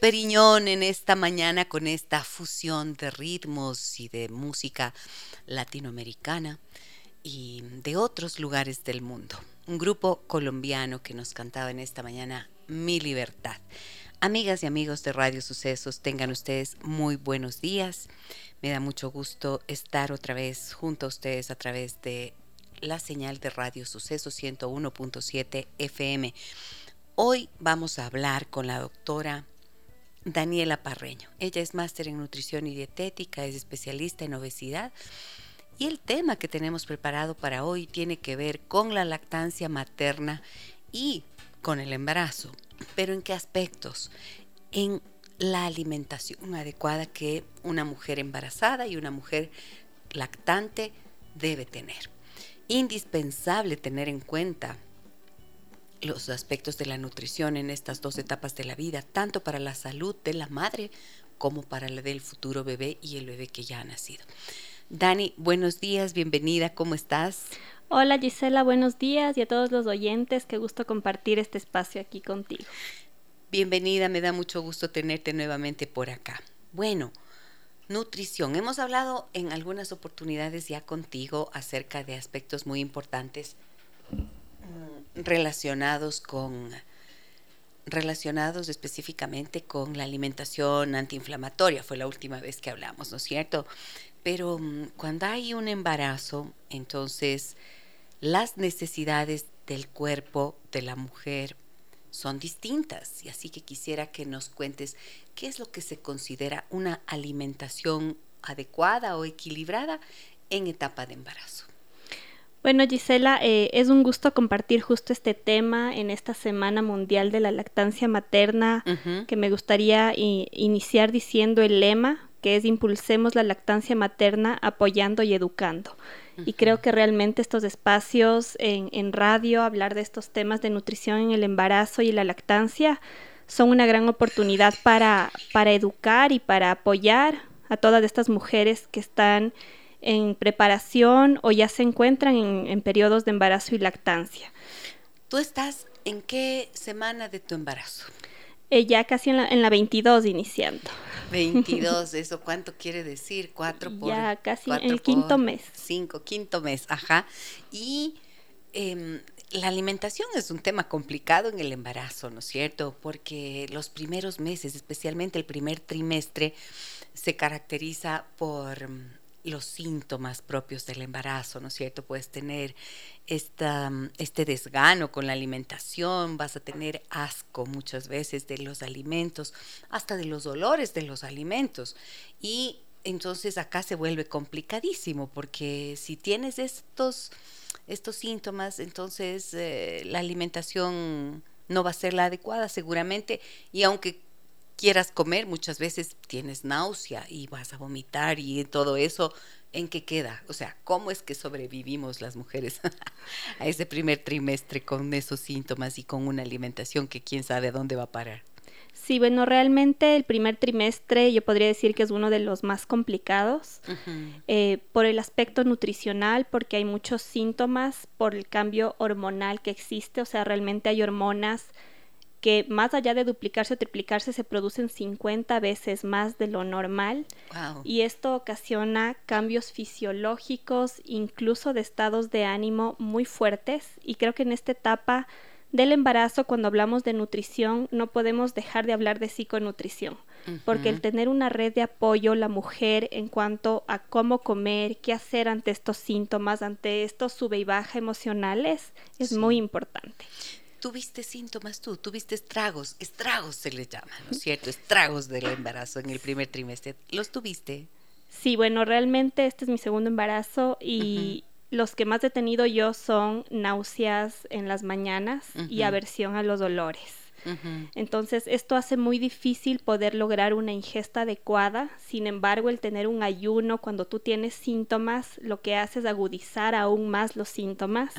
Periñón en esta mañana con esta fusión de ritmos y de música latinoamericana y de otros lugares del mundo un grupo colombiano que nos cantaba en esta mañana Mi Libertad. Amigas y amigos de Radio Sucesos, tengan ustedes muy buenos días. Me da mucho gusto estar otra vez junto a ustedes a través de la señal de Radio Sucesos 101.7 FM. Hoy vamos a hablar con la doctora Daniela Parreño. Ella es máster en nutrición y dietética, es especialista en obesidad y el tema que tenemos preparado para hoy tiene que ver con la lactancia materna y con el embarazo. Pero ¿en qué aspectos? En la alimentación adecuada que una mujer embarazada y una mujer lactante debe tener. Indispensable tener en cuenta los aspectos de la nutrición en estas dos etapas de la vida, tanto para la salud de la madre como para la del futuro bebé y el bebé que ya ha nacido. Dani, buenos días, bienvenida, ¿cómo estás? Hola Gisela, buenos días y a todos los oyentes, qué gusto compartir este espacio aquí contigo. Bienvenida, me da mucho gusto tenerte nuevamente por acá. Bueno, nutrición. Hemos hablado en algunas oportunidades ya contigo acerca de aspectos muy importantes relacionados con relacionados específicamente con la alimentación antiinflamatoria. Fue la última vez que hablamos, ¿no es cierto? Pero mm, cuando hay un embarazo, entonces las necesidades del cuerpo de la mujer son distintas. Y así que quisiera que nos cuentes qué es lo que se considera una alimentación adecuada o equilibrada en etapa de embarazo. Bueno, Gisela, eh, es un gusto compartir justo este tema en esta Semana Mundial de la Lactancia Materna, que me gustaría iniciar diciendo el lema que es Impulsemos la lactancia materna apoyando y educando. Y creo que realmente estos espacios en, en, radio, hablar de estos temas de nutrición en el embarazo y la lactancia, son una gran oportunidad para, para educar y para apoyar a todas estas mujeres que están en preparación o ya se encuentran en, en periodos de embarazo y lactancia. ¿Tú estás en qué semana de tu embarazo? Eh, ya casi en la, en la 22 iniciando. 22, ¿eso cuánto quiere decir? Cuatro por... Ya casi en el quinto mes. Cinco, quinto mes, ajá. Y em, la alimentación es un tema complicado en el embarazo, ¿no es cierto? Porque los primeros meses, especialmente el primer trimestre, se caracteriza por los síntomas propios del embarazo, ¿no es cierto? Puedes tener esta, este desgano con la alimentación, vas a tener asco muchas veces de los alimentos, hasta de los olores de los alimentos. Y entonces acá se vuelve complicadísimo, porque si tienes estos, estos síntomas, entonces eh, la alimentación no va a ser la adecuada seguramente, y aunque quieras comer, muchas veces tienes náusea y vas a vomitar y todo eso, ¿en qué queda? O sea, ¿cómo es que sobrevivimos las mujeres a ese primer trimestre con esos síntomas y con una alimentación que quién sabe a dónde va a parar? Sí, bueno, realmente el primer trimestre yo podría decir que es uno de los más complicados eh, por el aspecto nutricional, porque hay muchos síntomas, por el cambio hormonal que existe, o sea, realmente hay hormonas que más allá de duplicarse o triplicarse se producen 50 veces más de lo normal. Y esto ocasiona cambios fisiológicos, incluso de estados de ánimo muy fuertes. Y creo que en esta etapa del embarazo cuando hablamos de nutrición no podemos dejar de hablar de psiconutrición, porque el tener una red de apoyo la mujer en cuanto a cómo comer, qué hacer ante estos síntomas, ante estos sube y baja emocionales es muy importante tuviste síntomas tú, tuviste estragos, estragos se les llama, ¿no es cierto? Estragos del embarazo en el primer trimestre. ¿Los tuviste? Sí, bueno, realmente este es mi segundo embarazo y los que más he tenido yo son náuseas en las mañanas y aversión a los dolores. Entonces, esto hace muy difícil poder lograr una ingesta adecuada. Sin embargo, el tener un ayuno cuando tú tienes síntomas, lo que hace es agudizar aún más los síntomas.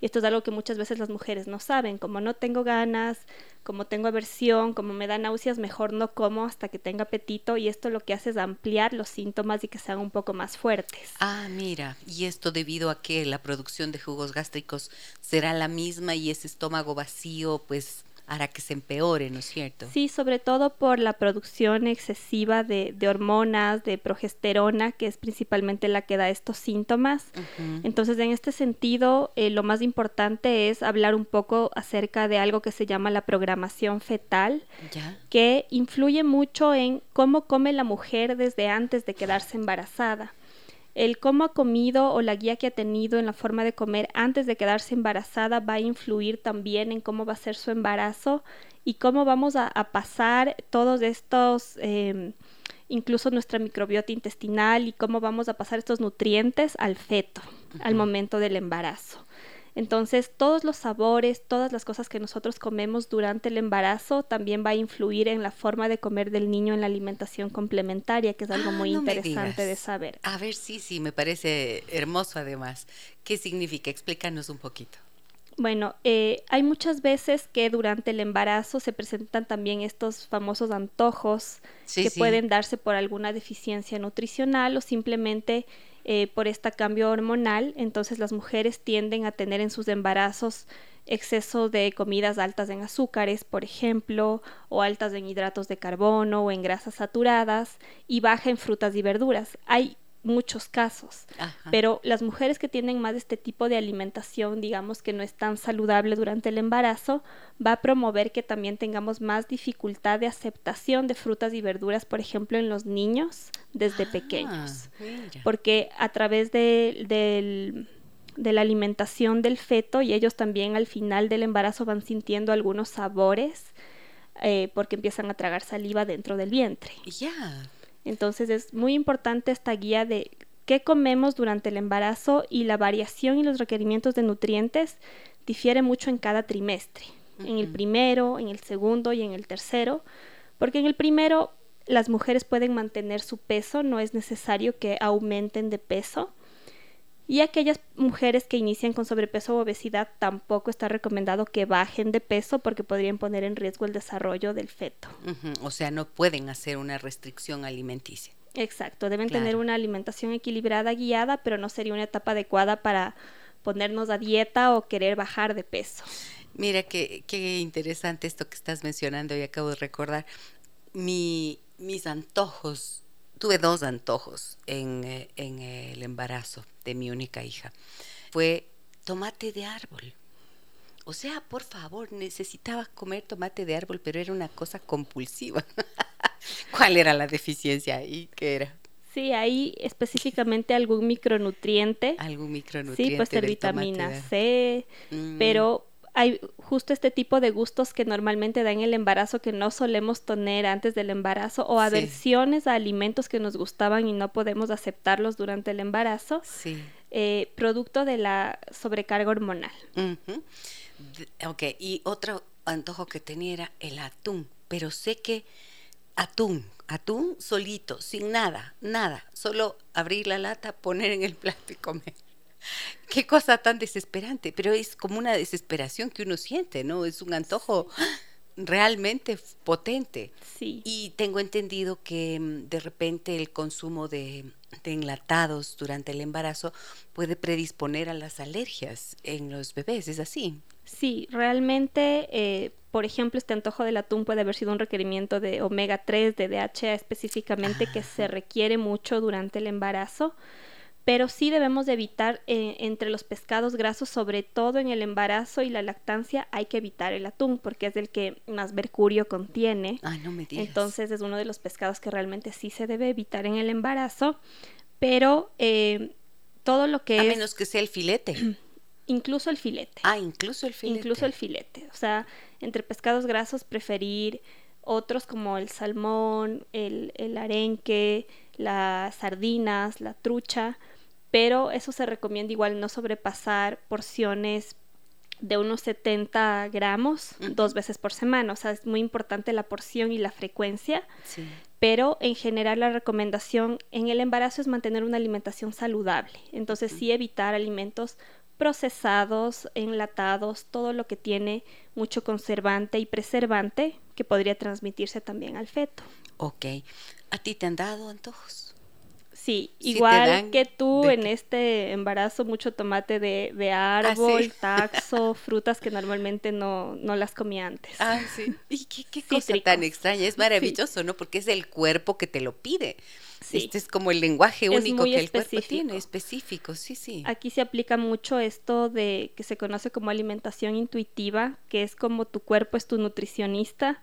Y esto es algo que muchas veces las mujeres no saben. Como no tengo ganas, como tengo aversión, como me da náuseas, mejor no como hasta que tenga apetito y esto lo que hace es ampliar los síntomas y que sean un poco más fuertes. Ah, mira, y esto debido a que la producción de jugos gástricos será la misma y ese estómago vacío pues hará que se empeore, ¿no es cierto? Sí, sobre todo por la producción excesiva de, hormonas, de progesterona, que es principalmente la que da estos síntomas. Entonces, en este sentido, eh, lo más importante es hablar un poco acerca de algo que se llama la programación fetal, que influye mucho en cómo come la mujer desde antes de quedarse embarazada el cómo ha comido o la guía que ha tenido en la forma de comer antes de quedarse embarazada va a influir también en cómo va a ser su embarazo y cómo vamos a, pasar todos estos, em, incluso nuestra microbiota intestinal y cómo vamos a pasar estos nutrientes al feto al momento del embarazo. Entonces, todos los sabores, todas las cosas que nosotros comemos durante el embarazo también va a influir en la forma de comer del niño en la alimentación complementaria, que es algo ah, muy interesante de saber. A ver, sí, sí, me parece hermoso además. ¿Qué significa? Explícanos un poquito. Bueno, eh, hay muchas veces que durante el embarazo se presentan también estos famosos antojos que pueden darse por alguna deficiencia nutricional o simplemente eh, por este cambio hormonal, entonces las mujeres tienden a tener en sus embarazos exceso de comidas altas en azúcares, por ejemplo, o altas en hidratos de carbono o en grasas saturadas y baja en frutas y verduras. Hay muchos casos, pero las mujeres que tienen más de este tipo de alimentación, digamos que no es tan saludable durante el embarazo, va a promover que también tengamos más dificultad de aceptación de frutas y verduras, por ejemplo, en los niños desde ah, pequeños, porque a través de, de la alimentación del feto y ellos también al final del embarazo van sintiendo algunos sabores eh, porque empiezan a tragar saliva dentro del vientre. Ya. Entonces es muy importante esta guía de qué comemos durante el embarazo y la variación y los requerimientos de nutrientes difiere mucho en cada trimestre, en el primero, en el segundo y en el tercero, porque en el primero las mujeres pueden mantener su peso, no es necesario que aumenten de peso. Y aquellas mujeres que inician con sobrepeso o obesidad tampoco está recomendado que bajen de peso porque podrían poner en riesgo el desarrollo del feto. O sea, no pueden hacer una restricción alimenticia. Exacto, deben tener una alimentación equilibrada, guiada, pero no sería una etapa adecuada para ponernos a dieta o querer bajar de peso. Mira, qué, qué interesante esto que estás mencionando y acabo de recordar. Mi, mis antojos tuve dos antojos en, eh, en, el embarazo de mi única hija. Fue tomate de árbol. O sea, por favor, necesitaba comer tomate de árbol, pero era una cosa compulsiva. ¿Cuál era la deficiencia ahí? ¿Qué era? Sí, ahí específicamente algún micronutriente. Algún micronutriente. Sí, puede ser vitamina C, mm. pero hay justo este tipo de gustos que normalmente dan el embarazo que no solemos tener antes del embarazo o aversiones a alimentos que nos gustaban y no podemos aceptarlos durante el embarazo, sí. Eh, producto de la sobrecarga hormonal. Ok, y otro antojo que tenía era el atún, pero sé que atún, atún solito, sin nada, nada, solo abrir la lata, poner en el plato y comer. Qué cosa tan desesperante, pero es como una desesperación que uno siente, ¿no? Es un antojo realmente potente. Sí. Y tengo entendido que mm, de repente el consumo de, enlatados durante el embarazo puede predisponer a las alergias en los bebés, ¿es así? Sí, realmente, eh, por ejemplo, este antojo del atún puede haber sido un requerimiento de omega 3, de DHA específicamente, que se requiere mucho durante el embarazo pero sí debemos de evitar eh, entre los pescados grasos, sobre todo en el embarazo y la lactancia, hay que evitar el atún porque es el que más mercurio contiene. Ay, no me digas. Entonces es uno de los pescados que realmente sí se debe evitar en el embarazo, pero eh, todo lo que A es... menos que sea el filete. incluso el filete. Ah, incluso el filete. Incluso el filete. O sea, entre pescados grasos preferir otros como el salmón, el, el arenque, las sardinas, la trucha, pero eso se recomienda igual no sobrepasar porciones de unos 70 gramos dos veces por semana. O sea, es muy importante la porción y la frecuencia. Pero en general la recomendación en el embarazo es mantener una alimentación saludable. Entonces sí evitar alimentos procesados, enlatados, todo lo que tiene mucho conservante y preservante que podría transmitirse también al feto. Ok. ¿A ti te han dado antojos? Sí, igual que tú en este embarazo, mucho tomate de, de ah, árbol, taxo, frutas que normalmente no, no las comía antes. Ah, sí. Y qué, qué cosa tan extraña, es maravilloso, ¿no? Porque es el cuerpo que te lo pide. Este es como el lenguaje único que el cuerpo tiene, específico, sí, sí. Aquí se aplica mucho esto de que se conoce como alimentación intuitiva, que es como tu cuerpo es tu nutricionista,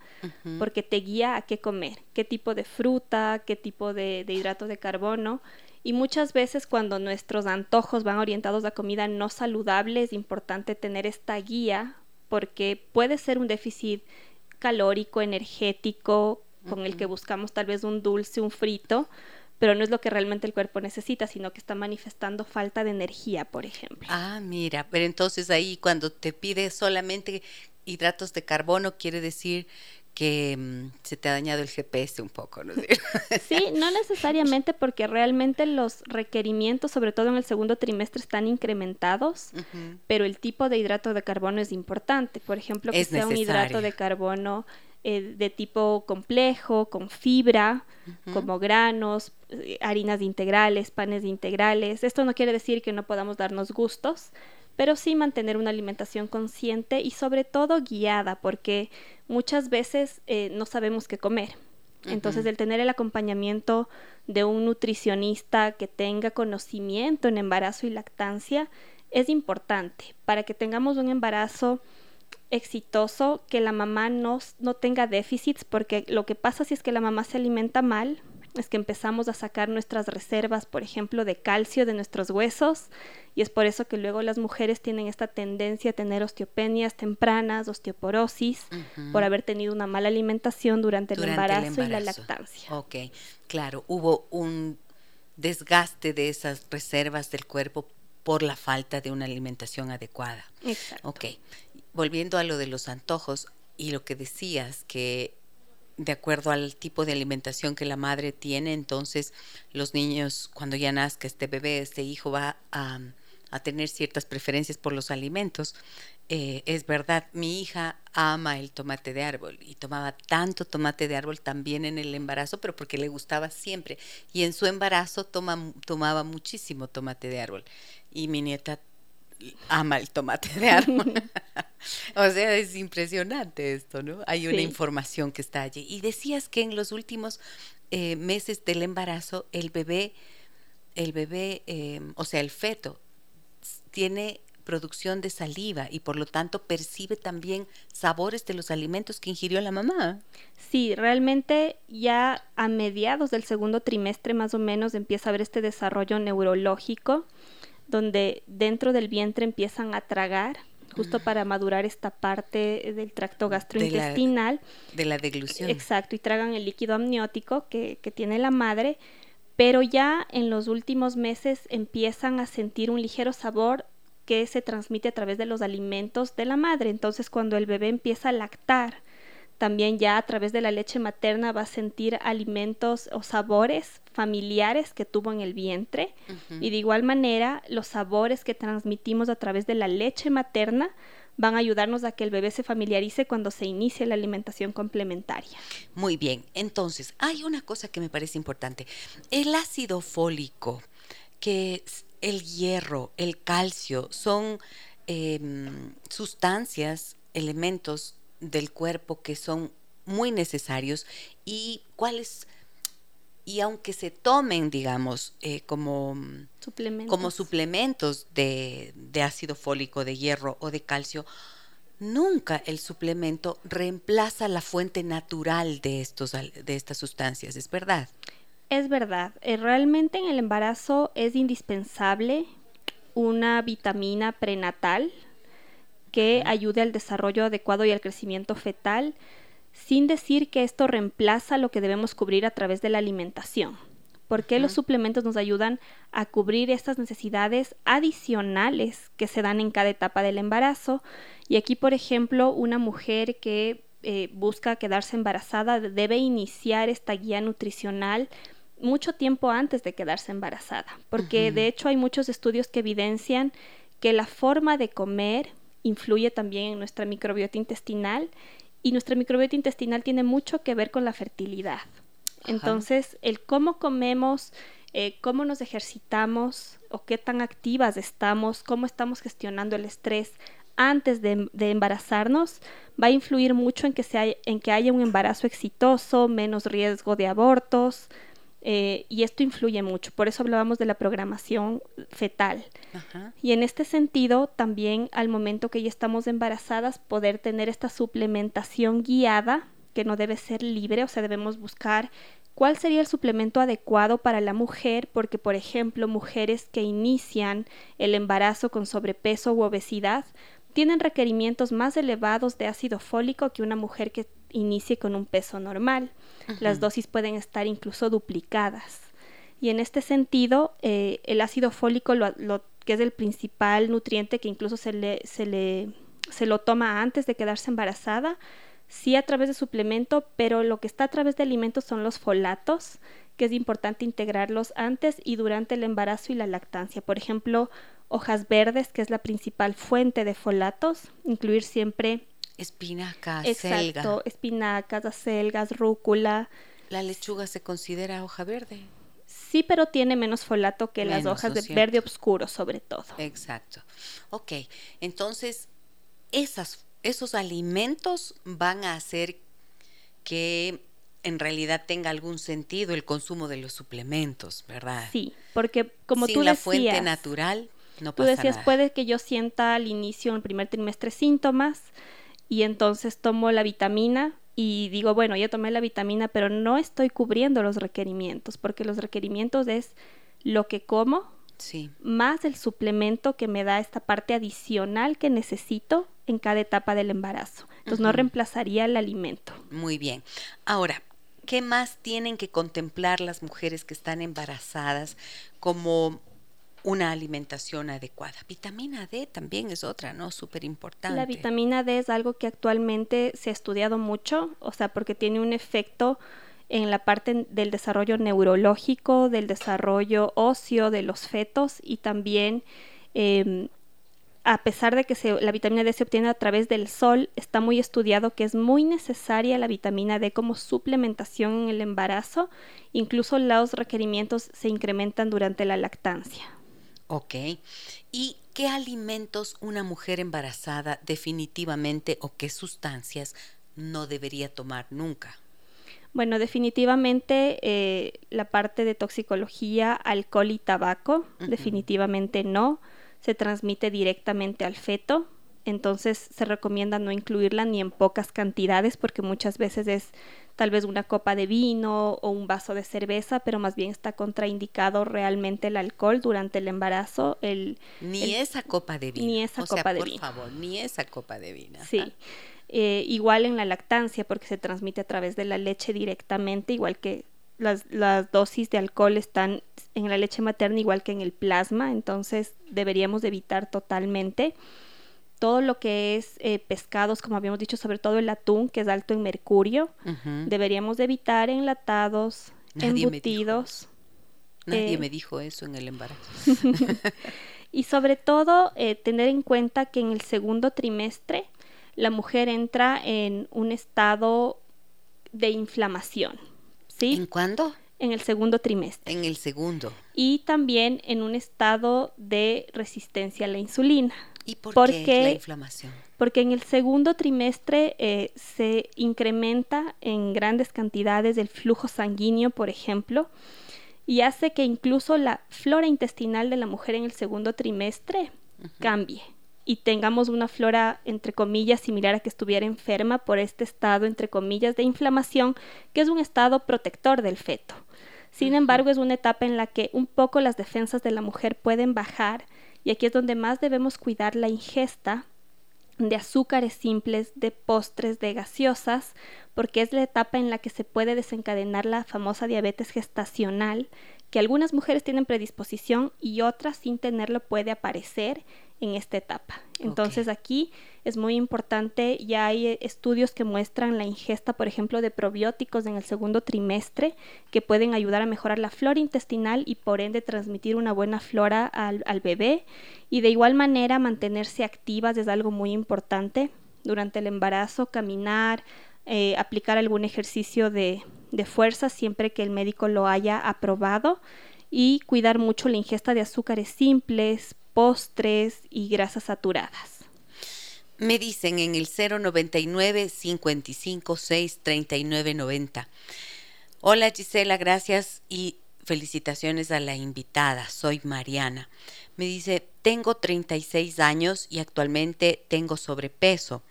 porque te guía a qué comer, qué tipo de fruta, qué tipo de, de hidrato de carbono. Y muchas veces cuando nuestros antojos van orientados a comida no saludable, es importante tener esta guía porque puede ser un déficit calórico, energético, con el que buscamos tal vez un dulce, un frito, pero no es lo que realmente el cuerpo necesita, sino que está manifestando falta de energía, por ejemplo. Ah, mira, pero entonces ahí cuando te pide solamente hidratos de carbono, quiere decir que mm, se te ha dañado el GPS un poco, ¿no? sí, no necesariamente porque realmente los requerimientos, sobre todo en el segundo trimestre, están incrementados, pero el tipo de hidrato de carbono es importante. Por ejemplo, que sea un hidrato de carbono eh, de tipo complejo, con fibra, como granos, eh, harinas integrales, panes integrales. Esto no quiere decir que no podamos darnos gustos, pero sí mantener una alimentación consciente y sobre todo guiada, porque muchas veces eh, no sabemos qué comer. Entonces, el tener el acompañamiento de un nutricionista que tenga conocimiento en embarazo y lactancia es importante para que tengamos un embarazo exitoso que la mamá no, no tenga déficits, porque lo que pasa si es que la mamá se alimenta mal, es que empezamos a sacar nuestras reservas, por ejemplo, de calcio de nuestros huesos, y es por eso que luego las mujeres tienen esta tendencia a tener osteopenias tempranas, osteoporosis, por haber tenido una mala alimentación durante, el, embarazo y la lactancia. Ok, claro, hubo un desgaste de esas reservas del cuerpo por la falta de una alimentación adecuada. Exacto. Ok, volviendo a lo de los antojos y lo que decías, que de acuerdo al tipo de alimentación que la madre tiene, entonces los niños, cuando ya nazca este bebé, este hijo va a, tener ciertas preferencias por los alimentos. Eh, es verdad, mi hija ama el tomate de árbol y tomaba tanto tomate de árbol también en el embarazo, pero porque le gustaba siempre. Y en su embarazo toma, tomaba muchísimo tomate de árbol. Y mi nieta ama el tomate de árbol. o sea, es impresionante esto, ¿no? Hay una información que está allí. Y decías que en los últimos eh, meses del embarazo, el bebé, el bebé, em, o sea, el feto, tiene producción de saliva y por lo tanto percibe también sabores de los alimentos que ingirió la mamá. Sí, realmente ya a mediados del segundo trimestre más o menos empieza a haber este desarrollo neurológico donde dentro del vientre empiezan a tragar justo para madurar esta parte del tracto gastrointestinal. De la, deglución. Exacto, y tragan el líquido amniótico que, que tiene la madre, pero ya en los últimos meses empiezan a sentir un ligero sabor que se transmite a través de los alimentos de la madre. Entonces, cuando el bebé empieza a lactar, también ya a través de la leche materna va a sentir alimentos o sabores familiares que tuvo en el vientre y de igual manera los sabores que transmitimos a través de la leche materna van a ayudarnos a que el bebé se familiarice cuando se inicie la alimentación complementaria. Muy bien, entonces hay una cosa que me parece importante. El ácido fólico, que el hierro, el calcio, son em, sustancias, elementos del cuerpo que son muy necesarios y cuáles y aunque se tomen, digamos, eh, como, suplementos, como suplementos de, de, ácido fólico, de hierro o de calcio, nunca el suplemento reemplaza la fuente natural de, estos, de estas sustancias, ¿es verdad? Es verdad. Eh, realmente en el embarazo es indispensable una vitamina prenatal, que ayude al desarrollo adecuado y al crecimiento fetal, sin decir que esto reemplaza lo que debemos cubrir a través de la alimentación. porque los suplementos nos ayudan a cubrir estas necesidades adicionales que se dan en cada etapa del embarazo. Y aquí, por ejemplo, una mujer que eh, busca quedarse embarazada debe iniciar esta guía nutricional mucho tiempo antes de quedarse embarazada, porque de hecho hay muchos estudios que evidencian que la forma de comer influye también en nuestra microbiota intestinal y nuestra microbiota intestinal tiene mucho que ver con la fertilidad. Entonces, el cómo comemos, eh, cómo nos ejercitamos o qué tan activas estamos, cómo estamos gestionando el estrés antes de, embarazarnos, va a influir mucho en que, en que haya un embarazo exitoso, menos riesgo de abortos, eh, y esto influye mucho. Por eso hablábamos de la programación fetal. Y en este sentido, también al momento que ya estamos embarazadas, poder tener esta suplementación guiada, que no debe ser libre, o sea, debemos buscar cuál sería el suplemento adecuado para la mujer, porque, por ejemplo, mujeres que inician el embarazo con sobrepeso u obesidad, tienen requerimientos más elevados de ácido fólico que una mujer que inicie con un peso normal. Las dosis pueden estar incluso duplicadas. Y en este sentido, eh, el ácido fólico, lo, que es el principal nutriente que incluso se, le, se, le, se lo toma antes de quedarse embarazada, sí a través de suplemento, pero lo que está a través de alimentos son los folatos, que es importante integrarlos antes y durante el embarazo y la lactancia. Por ejemplo, hojas verdes, que es la principal fuente de folatos, incluir siempre Espinacas, Exacto, espinacas, acelgas, rúcula. ¿La lechuga se considera hoja verde? Sí, pero tiene menos folato que las hojas de verde oscuro, sobre todo. Exacto. Ok, entonces esas, esos alimentos van a hacer que en realidad tenga algún sentido el consumo de los suplementos, ¿verdad? Sí, porque como Sin tú la decías, fuente natural no tú pasa decías, puede que yo sienta al inicio, en el primer trimestre, síntomas, y entonces tomo la vitamina y digo, bueno, ya tomé la vitamina, pero no estoy cubriendo los requerimientos, porque los requerimientos es lo que como, sí. más el suplemento que me da esta parte adicional que necesito en cada etapa del embarazo. Entonces no reemplazaría el alimento. Muy bien. Ahora, ¿qué más tienen que contemplar las mujeres que están embarazadas como una alimentación adecuada. Vitamina D también es otra, ¿no? Súper importante. La vitamina D es algo que actualmente se ha estudiado mucho, o sea, porque tiene un efecto en la parte del desarrollo neurológico, del desarrollo óseo de los fetos y también em, a pesar de que la vitamina D se obtiene a través del sol, está muy estudiado que es muy necesaria la vitamina D como suplementación en el embarazo. Incluso los requerimientos se incrementan durante la lactancia. Ok. ¿Y qué alimentos una mujer embarazada definitivamente o qué sustancias no debería tomar nunca? Bueno, definitivamente eh, la parte de toxicología, alcohol y tabaco, definitivamente no. Se transmite directamente al feto, entonces se recomienda no incluirla ni en pocas cantidades porque muchas veces es tal vez una copa de vino o un vaso de cerveza, pero más bien está contraindicado realmente el alcohol durante el embarazo. El, ni esa copa de vino. Ni esa copa de vino. Por favor, ni esa copa de vino. Sí. Eh, igual en la lactancia, porque se transmite a través de la leche directamente, igual que las, las, dosis de alcohol están en la leche materna, igual que en el plasma, entonces deberíamos evitar totalmente todo lo que es eh, pescados, como habíamos dicho, sobre todo el atún, que es alto en mercurio, deberíamos evitar enlatados, embutidos. Nadie eh, me dijo eso en el embarazo. y sobre todo eh, tener en cuenta que en el segundo trimestre la mujer entra en un estado de inflamación. ¿Sí? ¿En cuándo? En el segundo trimestre. En el segundo. Y también en un estado de resistencia a la insulina. ¿Y por qué la inflamación? Porque en el segundo trimestre eh, se incrementa en grandes cantidades el flujo sanguíneo, por ejemplo, y hace que incluso la flora intestinal de la mujer en el segundo trimestre cambie y tengamos una flora, entre comillas, similar a que estuviera enferma por este estado, entre comillas, de inflamación, que es un estado protector del feto. Sin embargo, es una etapa en la que un poco las defensas de la mujer pueden bajar y aquí es donde más debemos cuidar la ingesta de azúcares simples, de postres, de gaseosas, porque es la etapa en la que se puede desencadenar la famosa diabetes gestacional, que algunas mujeres tienen predisposición y otras sin tenerlo puede aparecer en esta etapa. Entonces aquí es muy importante, ya hay eh, estudios que muestran la ingesta, por ejemplo, de probióticos en el segundo trimestre que pueden ayudar a mejorar la flora intestinal y por ende transmitir una buena flora al, bebé. Y de igual manera mantenerse activas es algo muy importante durante el embarazo, caminar, eh, aplicar algún ejercicio de, de fuerza siempre que el médico lo haya aprobado y cuidar mucho la ingesta de azúcares simples, postres y grasas saturadas. Me dicen en el 099 556 3990. Hola Gisela, gracias y felicitaciones a la invitada. Soy Mariana. Me dice, tengo 36 años y actualmente tengo sobrepeso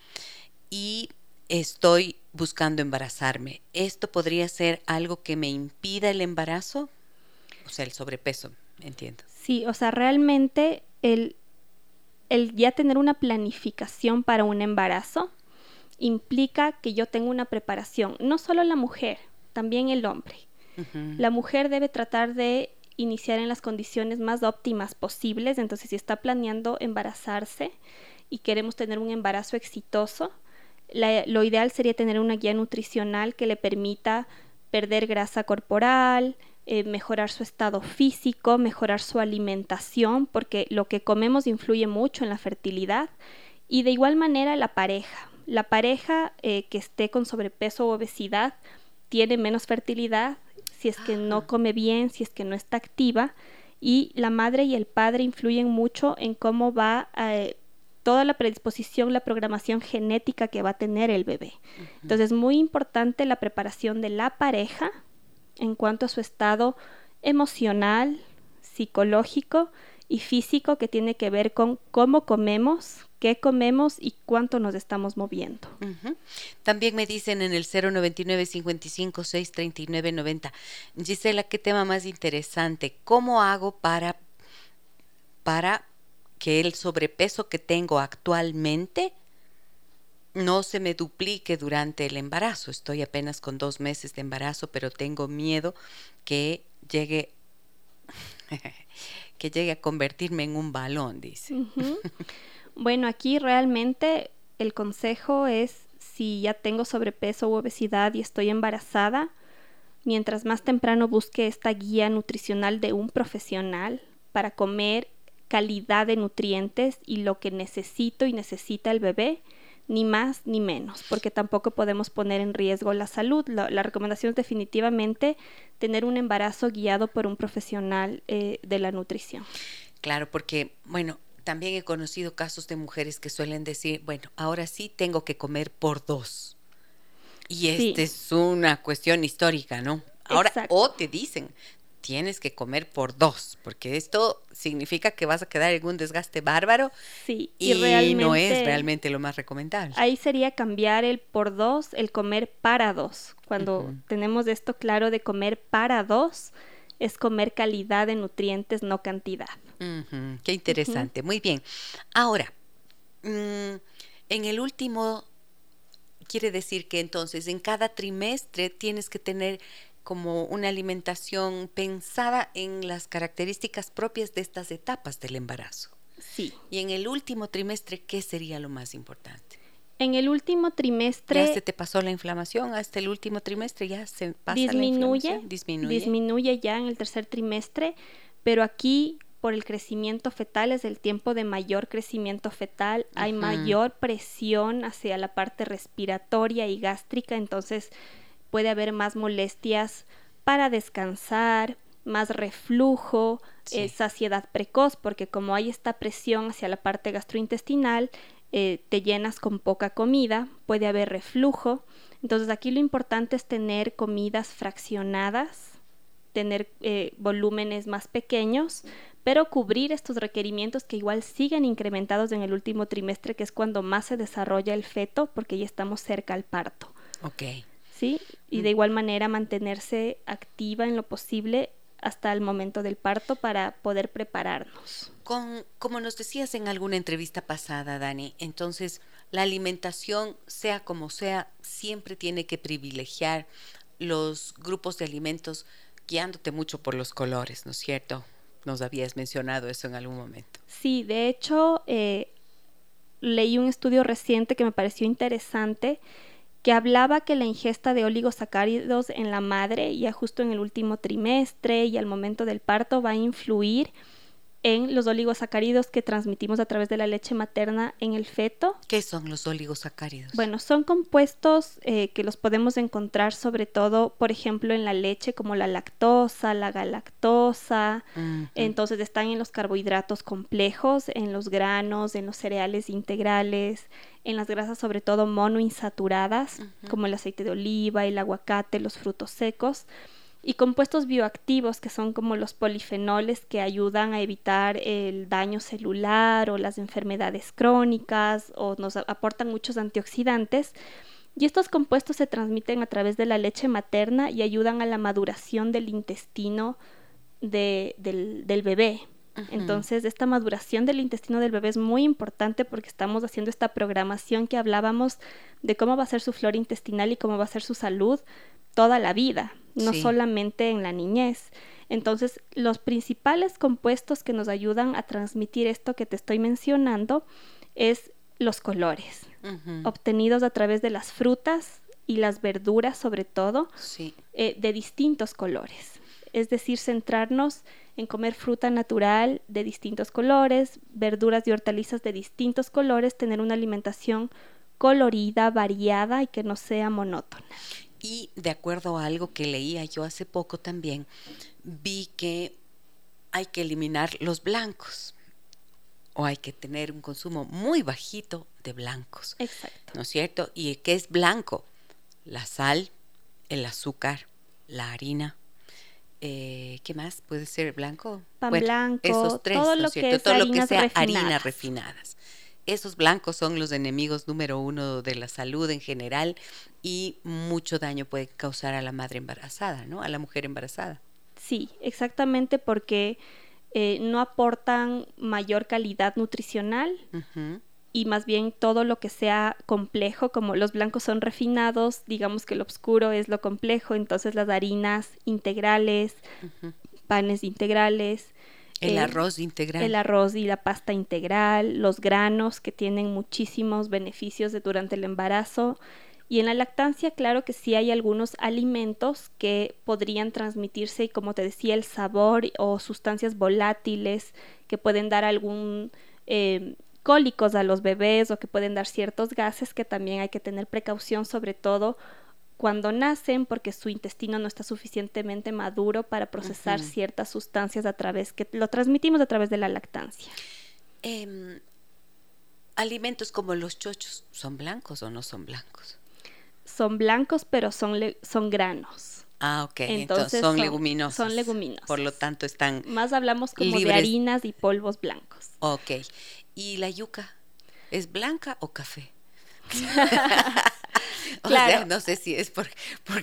y estoy buscando embarazarme. ¿Esto podría ser algo que me impida el embarazo? O sea, el sobrepeso, entiendo. Sí, o sea, realmente el, el ya tener una planificación para un embarazo implica que yo tengo una preparación, no solo la mujer, también el hombre. La mujer debe tratar de iniciar en las condiciones más óptimas posibles, entonces si está planeando embarazarse y queremos tener un embarazo exitoso, lo ideal sería tener una guía nutricional que le permita perder grasa corporal, eh, mejorar su estado físico, mejorar su alimentación, porque lo que comemos influye mucho en la fertilidad. Y de igual manera la pareja. La pareja eh, que esté con sobrepeso o obesidad tiene menos fertilidad si es que no come bien, si es que no está activa. Y la madre y el padre influyen mucho en cómo va eh, toda la predisposición, la programación genética que va a tener el bebé. Entonces es muy importante la preparación de la pareja en cuanto a su estado emocional, psicológico y físico que tiene que ver con cómo comemos, qué comemos y cuánto nos estamos moviendo. También me dicen en el 099 55 6 90. Gisela, qué tema más interesante. ¿Cómo hago para para que el sobrepeso que tengo actualmente no se me duplique durante el embarazo. Estoy apenas con dos meses de embarazo, pero tengo miedo que llegue, que llegue a convertirme en un balón, dice. bueno, aquí realmente el consejo es si ya tengo sobrepeso u obesidad y estoy embarazada, mientras más temprano busque esta guía nutricional de un profesional para comer calidad de nutrientes y lo que necesito y necesita el bebé, ni más ni menos, porque tampoco podemos poner en riesgo la salud. La, recomendación es definitivamente tener un embarazo guiado por un profesional eh, de la nutrición. Claro, porque, bueno, también he conocido casos de mujeres que suelen decir, bueno, ahora sí tengo que comer por dos. Y esta es una cuestión histórica, ¿no? Ahora, o te dicen, tienes que comer por dos, porque esto significa que vas a quedar en un desgaste bárbaro sí, y, no es realmente lo más recomendable. Ahí sería cambiar el por dos, el comer para dos. Cuando tenemos esto claro de comer para dos, es comer calidad de nutrientes, no cantidad. Qué interesante, muy bien. Ahora, mm, en el último, quiere decir que entonces en cada trimestre tienes que tener como una alimentación pensada en las características propias de estas etapas del embarazo. Sí. Y en el último trimestre, ¿qué sería lo más importante? En el último trimestre... ¿Ya se te pasó la inflamación hasta el último trimestre? ¿Ya se pasa disminuye, la Disminuye. Disminuye ya en el tercer trimestre, pero aquí por el crecimiento fetal es el tiempo de mayor crecimiento fetal, hay mayor presión hacia la parte respiratoria y gástrica, entonces puede haber más molestias para descansar, más reflujo, eh, saciedad precoz, porque como hay esta presión hacia la parte gastrointestinal, eh, te llenas con poca comida, puede haber reflujo. Entonces aquí lo importante es tener comidas fraccionadas, tener eh, volúmenes más pequeños, pero cubrir estos requerimientos que igual siguen incrementados en el último trimestre, que es cuando más se desarrolla el feto, porque ya estamos cerca al parto. Okay. ¿Sí? Y de igual manera mantenerse activa en lo posible hasta el momento del parto para poder prepararnos. Con, como nos decías en alguna entrevista pasada, Dani, entonces la alimentación, sea como sea, siempre tiene que privilegiar los grupos de alimentos guiándote mucho por los colores, ¿no es cierto? Nos habías mencionado eso en algún momento. Sí, de hecho, eh, leí un estudio reciente que me pareció interesante que hablaba que la ingesta de oligosacáridos en la madre, ya justo en el último trimestre y al momento del parto, va a influir en los oligosacáridos que transmitimos a través de la leche materna en el feto. ¿Qué son los oligosacáridos? Bueno, son compuestos eh, que los podemos encontrar sobre todo, por ejemplo, en la leche como la lactosa, la galactosa. Entonces están en los carbohidratos complejos, en los granos, en los cereales integrales, en las grasas sobre todo monoinsaturadas, como el aceite de oliva, el aguacate, los frutos secos y compuestos bioactivos que son como los polifenoles que ayudan a evitar el daño celular o las enfermedades crónicas o nos aportan muchos antioxidantes. Y estos compuestos se transmiten a través de la leche materna y ayudan a la maduración del intestino del, bebé. Entonces, esta maduración del intestino del bebé es muy importante porque estamos haciendo esta programación que hablábamos de cómo va a ser su flora intestinal y cómo va a ser su salud toda la vida, no solamente en la niñez. Entonces, los principales compuestos que nos ayudan a transmitir esto que te estoy mencionando es los colores, obtenidos a través de las frutas y las verduras sobre todo, eh, de distintos colores. Es decir, centrarnos en comer fruta natural de distintos colores, verduras y hortalizas de distintos colores, tener una alimentación colorida, variada y que no sea monótona. Y de acuerdo a algo que leía yo hace poco también, vi que hay que eliminar los blancos o hay que tener un consumo muy bajito de blancos. Exacto. ¿No es cierto? ¿Y qué es blanco? La sal, el azúcar, la harina. Eh, ¿Qué más puede ser blanco? Pan blanco, esos tres, todo lo que todo lo que sea harinas refinadas esos blancos son los enemigos número uno de la salud en general y mucho daño puede causar a la madre embarazada, ¿no? A la mujer embarazada. Sí, exactamente porque eh, no aportan mayor calidad nutricional y más bien todo lo que sea complejo, como los blancos son refinados, digamos que lo oscuro es lo complejo, entonces las harinas integrales, panes integrales, el arroz integral. El arroz y la pasta integral, los granos que tienen muchísimos beneficios durante el embarazo. Y en la lactancia, claro que sí hay algunos alimentos que podrían transmitirse, y como te decía, el sabor o sustancias volátiles que pueden dar algún eh, cólicos a los bebés o que pueden dar ciertos gases que también hay que tener precaución, sobre todo cuando nacen porque su intestino no está suficientemente maduro para procesar ciertas sustancias a través que lo transmitimos a través de la lactancia. Em, alimentos como los chochos, ¿son blancos o no son blancos? Son blancos, pero son, son granos. Ah, ok. Entonces, son, leguminosos. Son leguminosos. Por lo tanto, están. Más hablamos como de harinas y polvos blancos. Ok. ¿Y la yuca? ¿Es blanca o café? claro. no sé si es porque,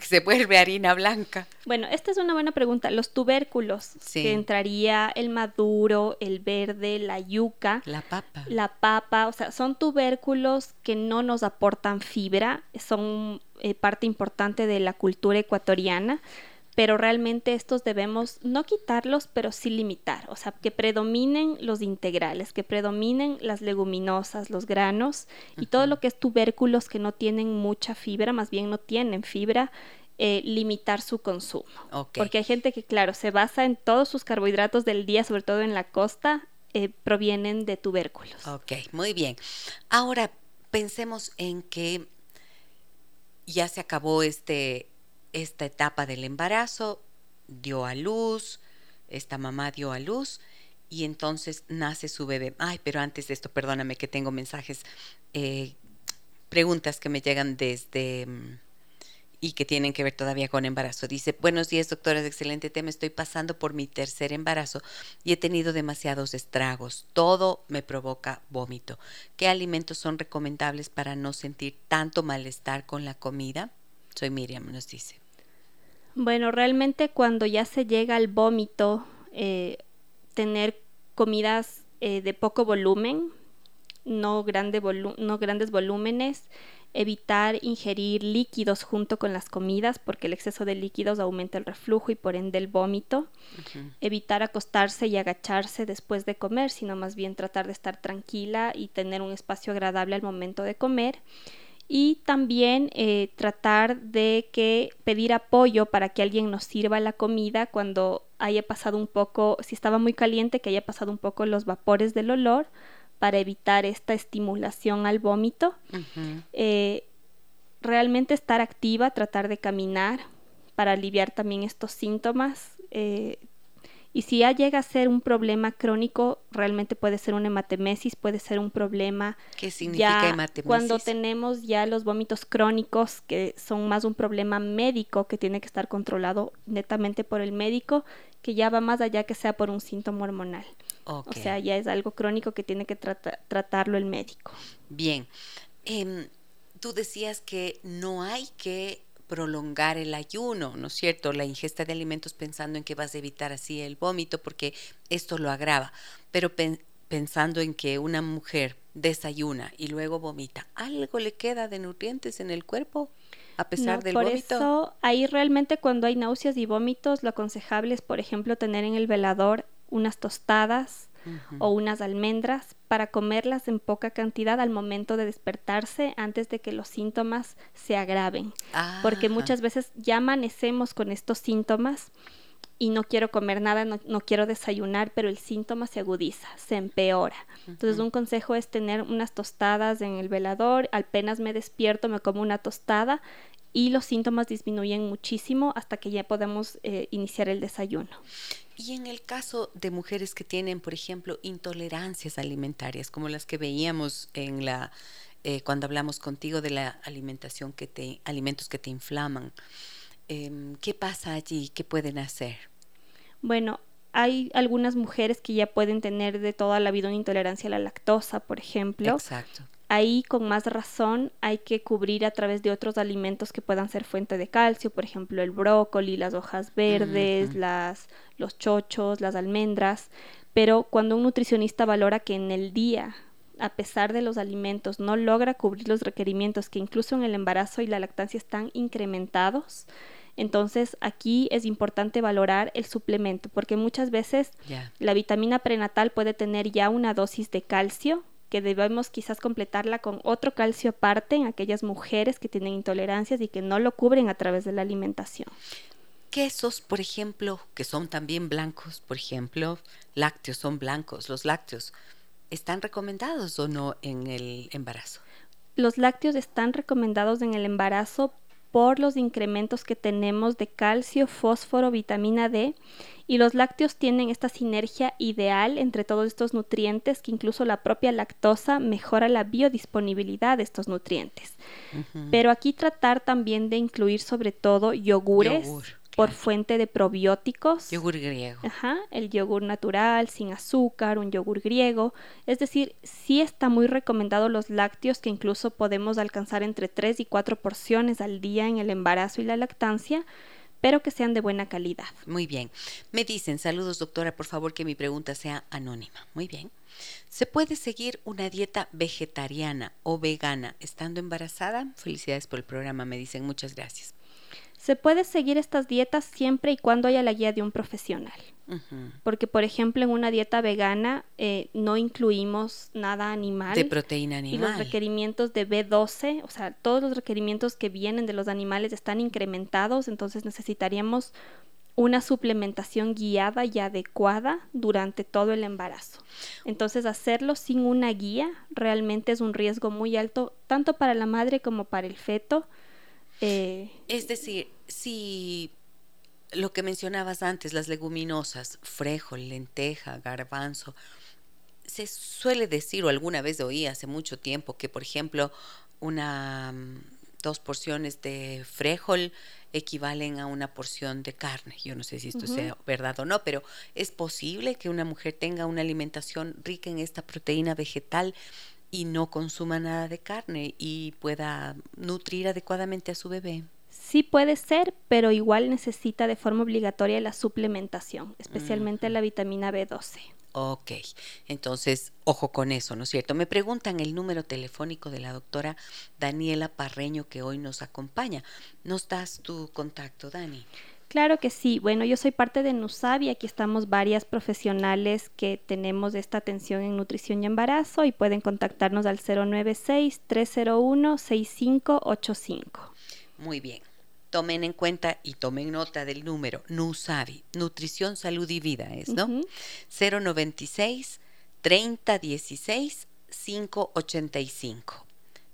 se vuelve harina blanca. Bueno, esta es una buena pregunta. Los tubérculos, que entraría el maduro, el verde, la yuca. La papa. La papa, o sea, son tubérculos que no nos aportan fibra, son eh, parte importante de la cultura ecuatoriana pero realmente estos debemos no quitarlos, pero sí limitar, o sea, que predominen los integrales, que predominen las leguminosas, los granos y todo lo que es tubérculos que no tienen mucha fibra, más bien no tienen fibra, eh, limitar su consumo. Porque hay gente que, claro, se basa en todos sus carbohidratos del día, sobre todo en la costa, eh, provienen de tubérculos. Ok, muy bien. Ahora pensemos en que ya se acabó este esta etapa del embarazo, dio a luz, esta mamá dio a luz y entonces nace su bebé. Ay, pero antes de esto, perdóname que tengo mensajes, eh, preguntas que me llegan desde y que tienen que ver todavía con embarazo. Dice, buenos días doctora, excelente tema, estoy pasando por mi tercer embarazo y he tenido demasiados estragos, todo me provoca vómito. ¿Qué alimentos son recomendables para no sentir tanto malestar con la comida? Soy Miriam, nos dice. Bueno, realmente cuando ya se llega al vómito, eh, tener comidas eh, de poco volumen, no, grande no grandes volúmenes, evitar ingerir líquidos junto con las comidas porque el exceso de líquidos aumenta el reflujo y por ende el vómito, evitar acostarse y agacharse después de comer, sino más bien tratar de estar tranquila y tener un espacio agradable al momento de comer y también eh, tratar de que pedir apoyo para que alguien nos sirva la comida cuando haya pasado un poco, si estaba muy caliente, que haya pasado un poco los vapores del olor para evitar esta estimulación al vómito. Eh, realmente estar activa, tratar de caminar para aliviar también estos síntomas. Eh, y si ya llega a ser un problema crónico, realmente puede ser una hematemesis, puede ser un problema. ¿Qué significa hematemesis? Cuando tenemos ya los vómitos crónicos, que son más un problema médico que tiene que estar controlado netamente por el médico, que ya va más allá que sea por un síntoma hormonal. O sea, ya es algo crónico que tiene que tratarlo el médico. Bien. Em, tú decías que no hay que prolongar el ayuno, ¿no es cierto? La ingesta de alimentos pensando en que vas a evitar así el vómito porque esto lo agrava. Pero pensando en que una mujer desayuna y luego vomita, ¿algo le queda de nutrientes en el cuerpo? a pesar del por vómito. Eso, ahí realmente cuando hay náuseas y vómitos, lo aconsejable es, por ejemplo, tener en el velador unas tostadas o unas almendras para comerlas en poca cantidad al momento de despertarse antes de que los síntomas se agraven. Porque muchas veces ya amanecemos con estos síntomas y no quiero comer nada, no, quiero desayunar, pero el síntoma se agudiza, se empeora. Entonces un consejo es tener unas tostadas en el velador, apenas me despierto me como una tostada y los síntomas disminuyen muchísimo hasta que ya podemos eh, iniciar el desayuno. Y en el caso de mujeres que tienen, por ejemplo, intolerancias alimentarias, como las que veíamos en la eh, cuando hablamos contigo de la alimentación que te alimentos que te inflaman, em, ¿qué pasa allí? ¿Qué pueden hacer? Bueno, hay algunas mujeres que ya pueden tener de toda la vida una intolerancia a la lactosa, por ejemplo. Exacto ahí con más razón hay que cubrir a través de otros alimentos que puedan ser fuente de calcio, por ejemplo el brócoli, las hojas verdes, las, los chochos, las almendras, pero cuando un nutricionista valora que en el día a pesar de los alimentos, no logra cubrir los requerimientos que incluso en el embarazo y la lactancia están incrementados, entonces aquí es importante valorar el suplemento, porque muchas veces la vitamina prenatal puede tener ya una dosis de calcio que debemos quizás completarla con otro calcio aparte en aquellas mujeres que tienen intolerancias y que no lo cubren a través de la alimentación. Quesos, por ejemplo, que son también blancos, por ejemplo, lácteos son blancos, los lácteos, ¿están recomendados o no en el embarazo? Los lácteos están recomendados en el embarazo por los incrementos que tenemos de calcio, fósforo, vitamina D y los lácteos tienen esta sinergia ideal entre todos estos nutrientes que incluso la propia lactosa mejora la biodisponibilidad de estos nutrientes. Pero aquí tratar también de incluir sobre todo yogures por fuente de probióticos. Yogur griego. Ajá, el yogur natural, sin azúcar, un yogur griego. Es decir, sí está muy recomendado los lácteos que incluso podemos alcanzar entre 3 y 4 porciones al día en el embarazo y la lactancia pero que sean de buena calidad. Muy bien. Me dicen, saludos doctora, por favor que mi pregunta sea anónima. Muy bien. ¿Se puede seguir una dieta vegetariana o vegana estando embarazada? Felicidades por el programa, me dicen, muchas gracias. Se puede seguir estas dietas siempre y cuando haya la guía de un profesional. Porque, por ejemplo, en una dieta vegana eh, no incluimos nada animal. De proteína animal. Y los requerimientos de B12, o sea, todos los requerimientos que vienen de los animales están incrementados, entonces necesitaríamos una suplementación guiada y adecuada durante todo el embarazo. Entonces, hacerlo sin una guía realmente es un riesgo muy alto, tanto para la madre como para el feto eh, es decir, si lo que mencionabas antes, las leguminosas, frijol, lenteja, garbanzo, se suele decir, o alguna vez oí hace mucho tiempo, que por ejemplo, una mm, dos porciones de frijol equivalen a una porción de carne. Yo no sé si esto sea verdad o no, pero es posible que una mujer tenga una alimentación rica en esta proteína vegetal y no consuma nada de carne y pueda nutrir adecuadamente a su bebé. Sí puede ser, pero igual necesita de forma obligatoria la suplementación, especialmente la vitamina B12. Ok, entonces, ojo con eso, ¿no es cierto? Me preguntan el número telefónico de la doctora Daniela Parreño que hoy nos acompaña. ¿Nos das tu contacto, Dani? Claro que sí. Bueno, yo soy parte de NUSAB y aquí estamos varias profesionales que tenemos esta atención en nutrición y embarazo y pueden contactarnos al 096-301-6585. Muy bien. Tomen en cuenta y tomen nota del número NUSAVI, Nutrición, Salud y Vida, ¿es, no? 096 3016 585.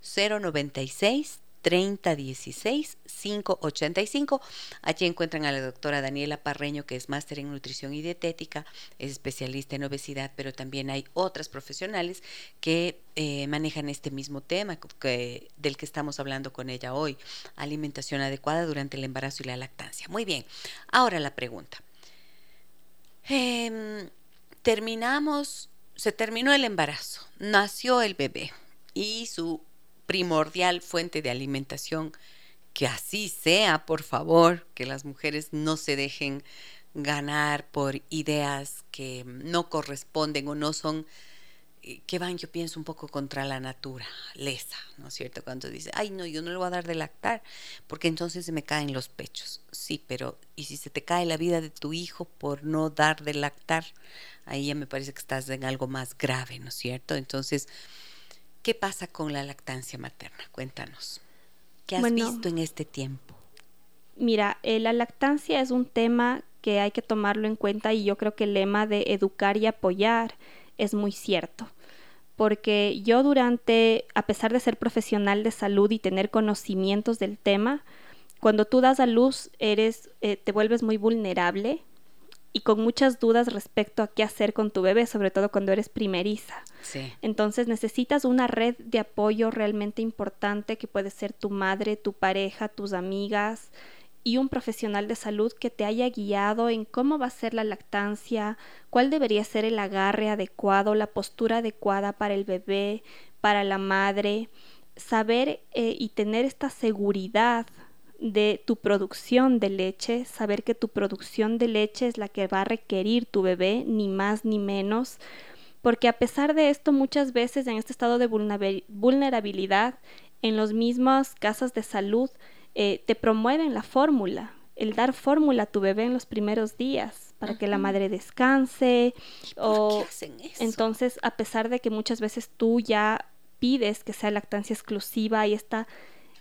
096 3016 585. Allí encuentran a la doctora Daniela Parreño, que es máster en nutrición y dietética, es especialista en obesidad, pero también hay otras profesionales que eh, manejan este mismo tema del que estamos hablando con ella hoy, alimentación adecuada durante el embarazo y la lactancia. Muy bien, ahora la pregunta. Em, terminamos, se terminó el embarazo, nació el bebé y su primordial fuente de alimentación. Que así sea, por favor, que las mujeres no se dejen ganar por ideas que no corresponden o no son eh, que van, yo pienso, un poco contra la naturaleza, ¿no es cierto? Cuando dice, ay, no, yo no le voy a dar de lactar, porque entonces se me caen los pechos. Sí, pero ¿y si se te cae la vida de tu hijo por no dar de lactar? Ahí ya me parece que estás en algo más grave, ¿no es cierto? Entonces, ¿Qué pasa con la lactancia materna? Cuéntanos. ¿Qué has visto en este tiempo? Mira, eh, la lactancia es un tema que hay que tomarlo en cuenta y yo creo que el lema de educar y apoyar es muy cierto. Porque yo durante, a pesar de ser profesional de salud y tener conocimientos del tema, cuando tú das a luz eres, eh, te vuelves muy vulnerable y con muchas dudas respecto a qué hacer con tu bebé, sobre todo cuando eres primeriza. Entonces necesitas una red de apoyo realmente importante que puede ser tu madre, tu pareja, tus amigas y un profesional de salud que te haya guiado en cómo va a ser la lactancia, cuál debería ser el agarre adecuado, la postura adecuada para el bebé, para la madre, saber eh, y tener esta seguridad de tu producción de leche, saber que tu producción de leche es la que va a requerir tu bebé, ni más ni menos, porque a pesar de esto muchas veces en este estado de vulnerabilidad, en los mismos casas de salud, eh, te promueven la fórmula, el dar fórmula a tu bebé en los primeros días para que la madre descanse o entonces a pesar de que muchas veces tú ya pides que sea lactancia exclusiva y esta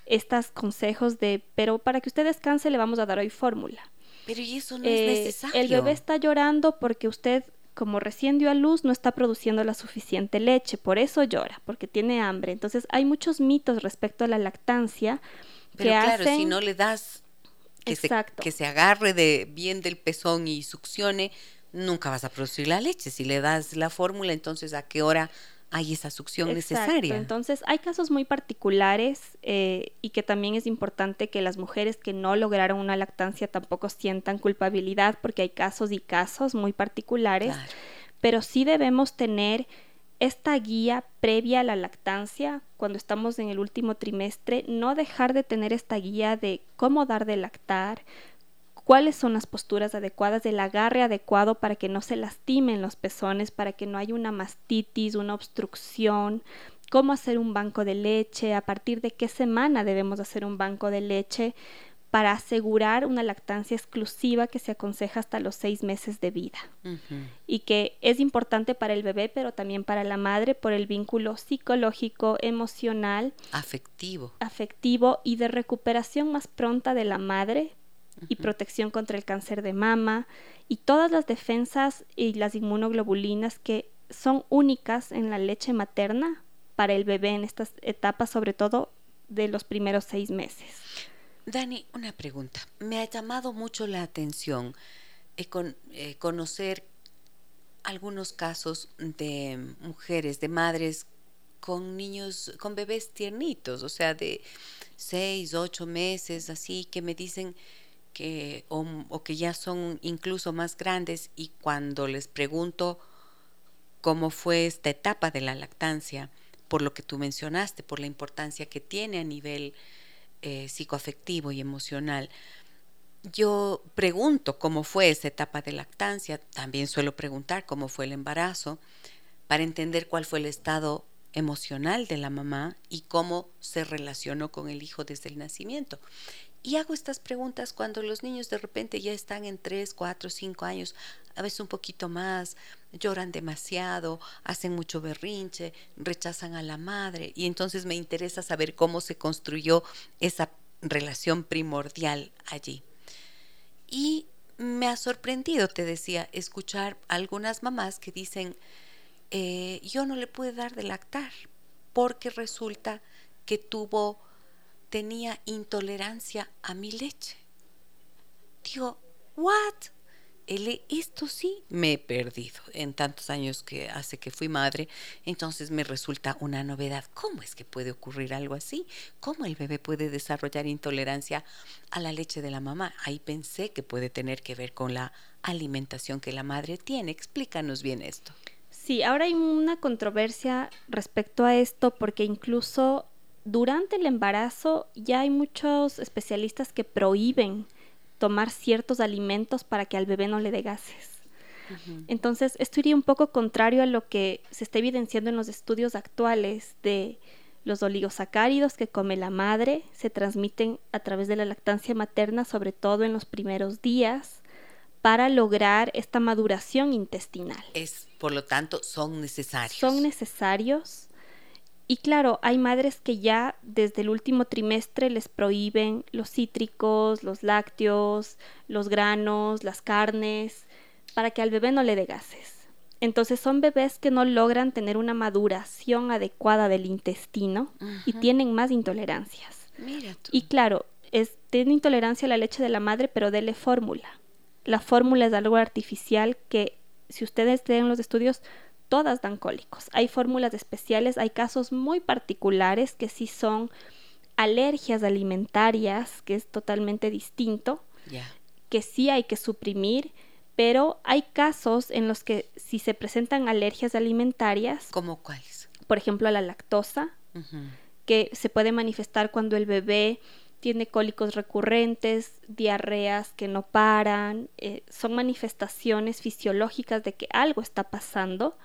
estos consejos de, pero para que usted descanse le vamos a dar hoy fórmula. Pero y eso no es eh, necesario. El bebé está llorando porque usted, como recién dio a luz, no está produciendo la suficiente leche, por eso llora, porque tiene hambre. Entonces hay muchos mitos respecto a la lactancia. Pero claro, si no le das que se, que se agarre de bien del pezón y succione, nunca vas a producir la leche. Si le das la fórmula, entonces a qué hora hay esa succión necesaria. Entonces, hay casos muy particulares eh, y que también es importante que las mujeres que no lograron una lactancia tampoco sientan culpabilidad porque hay casos y casos muy particulares, pero sí debemos tener esta guía previa a la lactancia, cuando estamos en el último trimestre, no dejar de tener esta guía de cómo dar de lactar, cuáles son las posturas adecuadas, del agarre adecuado para que no se lastimen los pezones, para que no haya una mastitis, una obstrucción, cómo hacer un banco de leche, a partir de qué semana debemos hacer un banco de leche para asegurar una lactancia exclusiva que se aconseja hasta los seis meses de vida y que es importante para el bebé pero también para la madre por el vínculo psicológico, emocional, afectivo, afectivo y de recuperación más pronta de la madre y protección contra el cáncer de mama y todas las defensas y las inmunoglobulinas que son únicas en la leche materna para el bebé en estas etapas, sobre todo de los primeros seis meses. Dani, una pregunta. Me ha llamado mucho la atención eh, con, eh, conocer algunos casos de mujeres, de madres con niños, con bebés tiernitos, o sea, de seis, ocho meses, así, que me dicen, o, que ya son incluso más grandes y cuando les pregunto cómo fue esta etapa de la lactancia, por lo que tú mencionaste, por la importancia que tiene a nivel eh, psicoafectivo y emocional, yo pregunto cómo fue esa etapa de lactancia, también suelo preguntar cómo fue el embarazo, para entender cuál fue el estado emocional de la mamá y cómo se relacionó con el hijo desde el nacimiento. Y hago estas preguntas cuando los niños de repente ya están en 3, 4, 5 años, a veces un poquito más, lloran demasiado, hacen mucho berrinche, rechazan a la madre y entonces me interesa saber cómo se construyó esa relación primordial allí. Y me ha sorprendido, te decía, escuchar algunas mamás que dicen, eh, yo no le pude dar de lactar porque resulta que tuvo, tenía intolerancia a mi leche. Digo, ¿what? esto sí me he perdido en tantos años que hace que fui madre, entonces me resulta una novedad. ¿Cómo es que puede ocurrir algo así? ¿Cómo el bebé puede desarrollar intolerancia a la leche de la mamá? Ahí pensé que puede tener que ver con la alimentación que la madre tiene. Explícanos bien esto. Sí, ahora hay una controversia respecto a esto porque incluso durante el embarazo ya hay muchos especialistas que prohíben tomar ciertos alimentos para que al bebé no le dé gases. Entonces, esto iría un poco contrario a lo que se está evidenciando en los estudios actuales de los oligosacáridos que come la madre, se transmiten a través de la lactancia materna, sobre todo en los primeros días para lograr esta maduración intestinal. Es, por lo tanto, son necesarios. Son necesarios. Y claro, hay madres que ya desde el último trimestre les prohíben los cítricos, los lácteos, los granos, las carnes, para que al bebé no le dé gases. Entonces son bebés que no logran tener una maduración adecuada del intestino y tienen más intolerancias. Mira Y claro, es, tiene intolerancia a la leche de la madre, pero dele fórmula la fórmula es algo artificial que si ustedes leen los estudios, todas dan cólicos. Hay fórmulas especiales, hay casos muy particulares que sí son alergias alimentarias, que es totalmente distinto, que sí hay que suprimir, pero hay casos en los que si se presentan alergias alimentarias, ¿como cuáles? Por ejemplo, a la lactosa, que se puede manifestar cuando el bebé tiene cólicos recurrentes, diarreas que no paran, eh, son manifestaciones fisiológicas de que algo está pasando,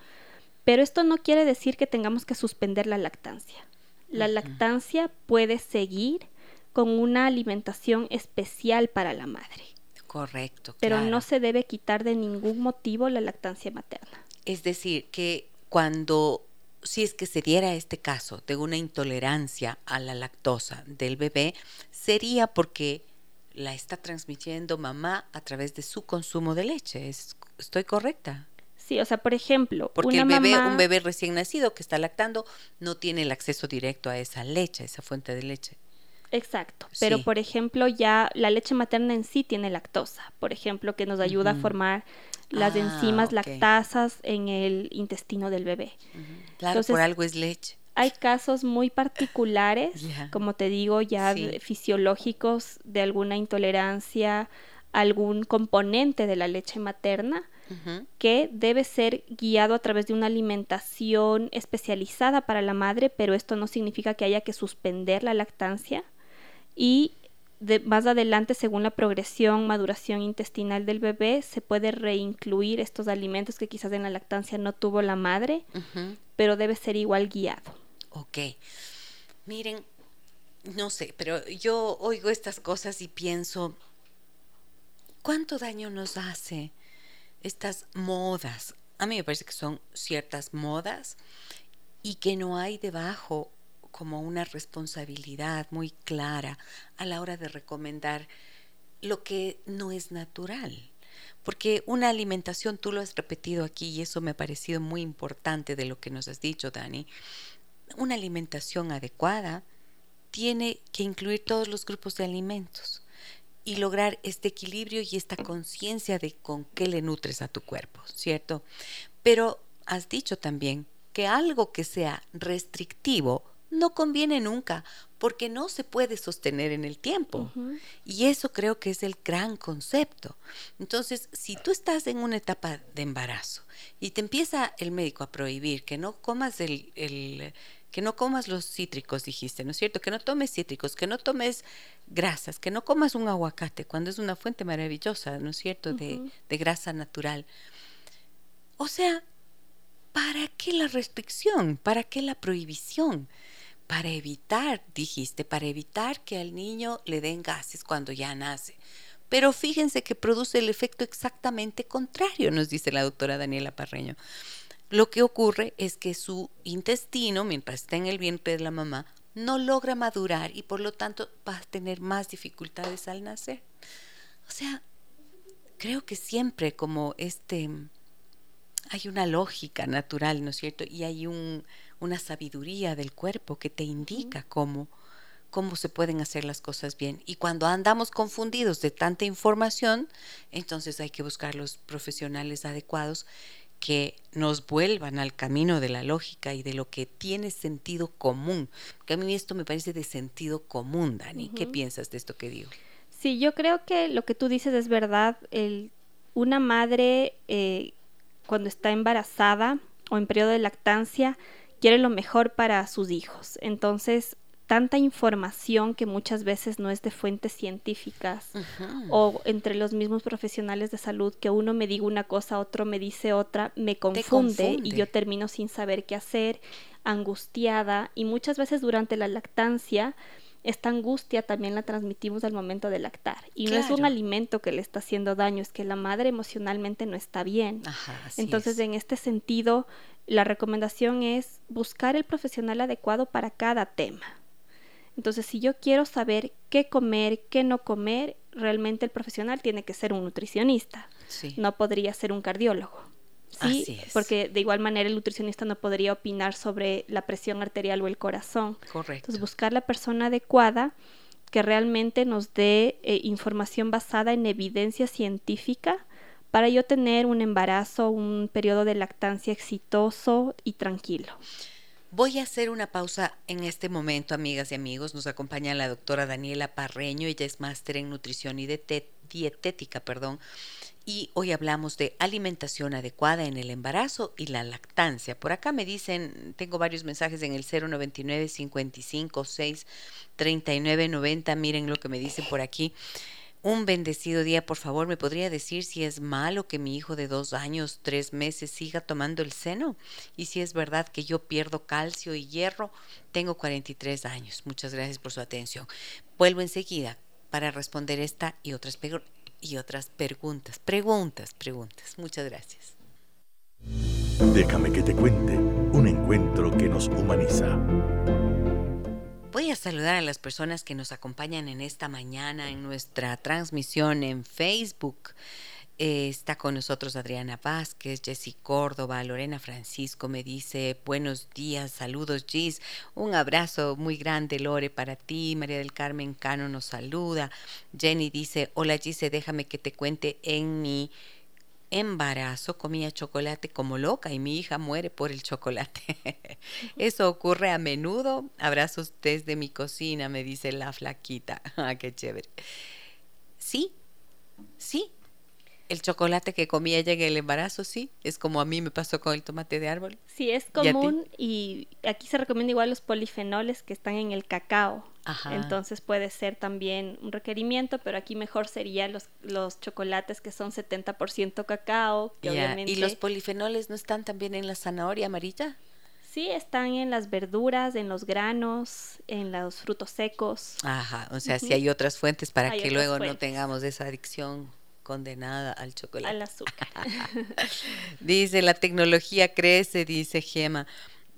pero esto no quiere decir que tengamos que suspender la lactancia. La lactancia puede seguir con una alimentación especial para la madre. Correcto. Pero no se debe quitar de ningún motivo la lactancia materna. Es decir, que cuando si es que se diera este caso de una intolerancia a la lactosa del bebé, sería porque la está transmitiendo mamá a través de su consumo de leche. ¿Estoy correcta? Sí, o sea, por ejemplo, porque el bebé, un bebé recién nacido que está lactando no tiene el acceso directo a esa leche, a esa fuente de leche. Exacto, pero por ejemplo ya la leche materna en sí tiene lactosa, por ejemplo, que nos ayuda a formar las ah, enzimas lactasas en el intestino del bebé. Claro, por algo es leche. Hay casos muy particulares, como te digo, ya fisiológicos de alguna intolerancia, algún componente de la leche materna, que debe ser guiado a través de una alimentación especializada para la madre, pero esto no significa que haya que suspender la lactancia. Y más adelante, según la progresión, maduración intestinal del bebé, se puede reincluir estos alimentos que quizás en la lactancia no tuvo la madre, pero debe ser igual guiado. Ok. Miren, no sé, pero yo oigo estas cosas y pienso, ¿cuánto daño nos hace estas modas? A mí me parece que son ciertas modas y que no hay debajo como una responsabilidad muy clara a la hora de recomendar lo que no es natural. Porque una alimentación, tú lo has repetido aquí y eso me ha parecido muy importante de lo que nos has dicho, Dani, una alimentación adecuada tiene que incluir todos los grupos de alimentos y lograr este equilibrio y esta conciencia de con qué le nutres a tu cuerpo, ¿cierto? Pero has dicho también que algo que sea restrictivo no conviene nunca porque no se puede sostener en el tiempo. Y eso creo que es el gran concepto. Entonces, si tú estás en una etapa de embarazo y te empieza el médico a prohibir que no comas el, que no comas los cítricos, dijiste, ¿no es cierto? Que no tomes cítricos, que no tomes grasas, que no comas un aguacate cuando es una fuente maravillosa, ¿no es cierto?, de, de grasa natural. O sea, ¿para qué la restricción? ¿Para qué la prohibición? Para evitar, dijiste, para evitar que al niño le den gases cuando ya nace. Pero fíjense que produce el efecto exactamente contrario, nos dice la doctora Daniela Parreño. Lo que ocurre es que su intestino, mientras está en el vientre de la mamá, no logra madurar y por lo tanto va a tener más dificultades al nacer. O sea, creo que siempre como este hay una lógica natural, ¿no es cierto? Y hay un, una sabiduría del cuerpo que te indica cómo, cómo se pueden hacer las cosas bien. Y cuando andamos confundidos de tanta información, entonces hay que buscar los profesionales adecuados que nos vuelvan al camino de la lógica y de lo que tiene sentido común. Que a mí esto me parece de sentido común, Dani. ¿Qué piensas de esto que digo? Sí, yo creo que lo que tú dices es verdad. El, una madre eh, cuando está embarazada o en periodo de lactancia quiere lo mejor para sus hijos. Entonces, tanta información que muchas veces no es de fuentes científicas o entre los mismos profesionales de salud que uno me diga una cosa, otro me dice otra, me confunde, y yo termino sin saber qué hacer, angustiada. Y muchas veces durante la lactancia esta angustia también la transmitimos al momento de lactar. Y no es un alimento que le está haciendo daño, es que la madre emocionalmente no está bien. Entonces, en este sentido, la recomendación es buscar el profesional adecuado para cada tema. Entonces, si yo quiero saber qué comer, qué no comer, realmente el profesional tiene que ser un nutricionista. No podría ser un cardiólogo. Sí, porque de igual manera el nutricionista no podría opinar sobre la presión arterial o el corazón. Correcto. Entonces, buscar la persona adecuada que realmente nos dé eh, información basada en evidencia científica para yo tener un embarazo, un periodo de lactancia exitoso y tranquilo. Voy a hacer una pausa en este momento, amigas y amigos. Nos acompaña la doctora Daniela Parreño, ella es máster en nutrición y dietética, perdón, y hoy hablamos de alimentación adecuada en el embarazo y la lactancia. Por acá me dicen, tengo varios mensajes en el 099 55 6 39 90. Miren lo que me dicen por aquí. Un bendecido día, por favor, ¿me podría decir si es malo que mi hijo de dos años, tres meses siga tomando el seno? Y si es verdad que yo pierdo calcio y hierro, tengo 43 años. Muchas gracias por su atención. Vuelvo enseguida para responder esta y otras y otras preguntas, preguntas, preguntas. Muchas gracias. Déjame que te cuente un encuentro que nos humaniza. Voy a saludar a las personas que nos acompañan en esta mañana en nuestra transmisión en Facebook. Eh, está con nosotros Adriana Vázquez, Jessy Córdoba, Lorena Francisco me dice buenos días, saludos Gis, un abrazo muy grande Lore para ti, María del Carmen Cano nos saluda, Jenny dice hola Gise, déjame que te cuente en mi embarazo comía chocolate como loca y mi hija muere por el chocolate. Eso ocurre a menudo. Abrazos desde mi cocina, me dice la flaquita. Ah, qué chévere. Sí, sí, el chocolate que comía ella en el embarazo, sí, es como a mí me pasó con el tomate de árbol. Sí, es común y, aquí se recomienda igual los polifenoles que están en el cacao. Entonces puede ser también un requerimiento, pero aquí mejor sería los, los chocolates que son 70% cacao, que obviamente... ¿Y los polifenoles no están también en la zanahoria amarilla? Sí, están en las verduras, en los granos, en los frutos secos. Ajá, o sea, si hay otras fuentes para que luego no tengamos esa adicción condenada al chocolate. Al azúcar. dice, la tecnología crece, dice Gema.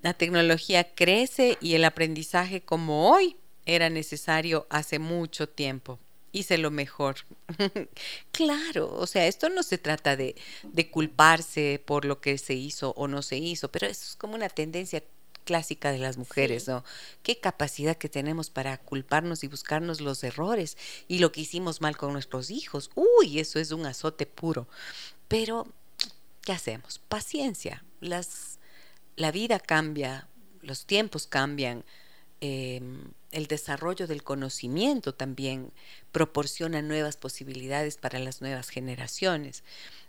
La tecnología crece y el aprendizaje como hoy era necesario hace mucho tiempo. Hice lo mejor. claro, o sea, esto no se trata de, de culparse por lo que se hizo o no se hizo, pero eso es como una tendencia clásica de las mujeres, ¿no? Qué capacidad que tenemos para culparnos y buscarnos los errores y lo que hicimos mal con nuestros hijos. Uy, eso es un azote puro. Pero, ¿qué hacemos? Paciencia. Las, la vida cambia, los tiempos cambian. Em, el desarrollo del conocimiento también proporciona nuevas posibilidades para las nuevas generaciones.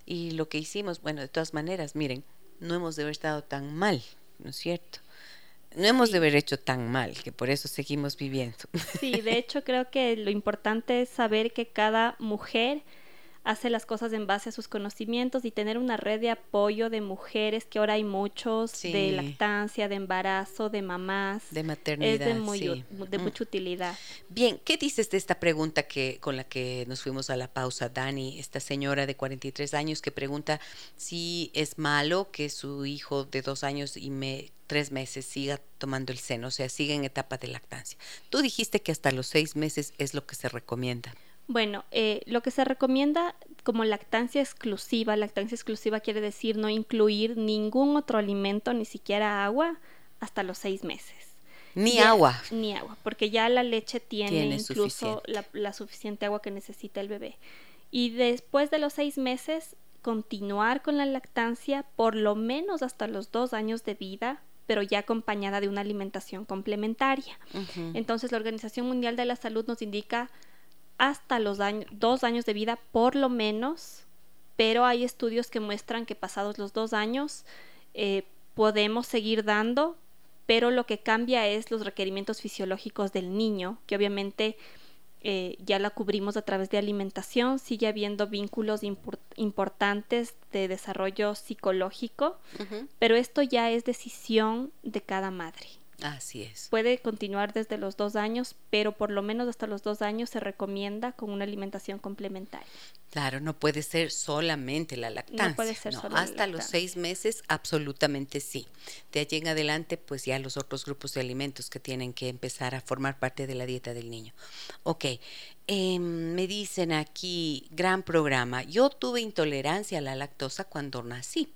Y lo que hicimos, bueno, de todas maneras, miren, no hemos de haber estado tan mal, ¿no es cierto? No hemos de haber hecho tan mal, que por eso seguimos viviendo. Sí, de hecho creo que lo importante es saber que cada mujer hace las cosas en base a sus conocimientos y tener una red de apoyo de mujeres, que ahora hay muchos, de lactancia, de embarazo, de mamás. De maternidad. Es de, de mm. mucha utilidad. Bien, ¿qué dices de esta pregunta que con la que nos fuimos a la pausa, Dani? Esta señora de 43 años que pregunta si es malo que su hijo de dos años y me, tres meses siga tomando el seno, o sea, siga en etapa de lactancia. Tú dijiste que hasta los seis meses es lo que se recomienda. Bueno, eh, lo que se recomienda como lactancia exclusiva, lactancia exclusiva quiere decir no incluir ningún otro alimento, ni siquiera agua, hasta los seis meses. Ni agua. Ni agua, porque ya la leche tiene, incluso la, suficiente agua que necesita el bebé. Y después de los seis meses, continuar con la lactancia por lo menos hasta los dos años de vida, pero ya acompañada de una alimentación complementaria. Entonces, la Organización Mundial de la Salud nos indica hasta los dos años de vida por lo menos, pero hay estudios que muestran que pasados los dos años eh, podemos seguir dando, pero lo que cambia es los requerimientos fisiológicos del niño, que obviamente eh, ya la cubrimos a través de alimentación, sigue habiendo vínculos importantes de desarrollo psicológico, pero esto ya es decisión de cada madre. Así es. Puede continuar desde los dos años, pero por lo menos hasta los dos años se recomienda con una alimentación complementaria. Claro, no puede ser solamente la lactancia. No puede ser Hasta los seis meses, absolutamente sí. De allí en adelante, pues ya los otros grupos de alimentos que tienen que empezar a formar parte de la dieta del niño. Ok, em, me dicen aquí, gran programa. Yo tuve intolerancia a la lactosa cuando nací.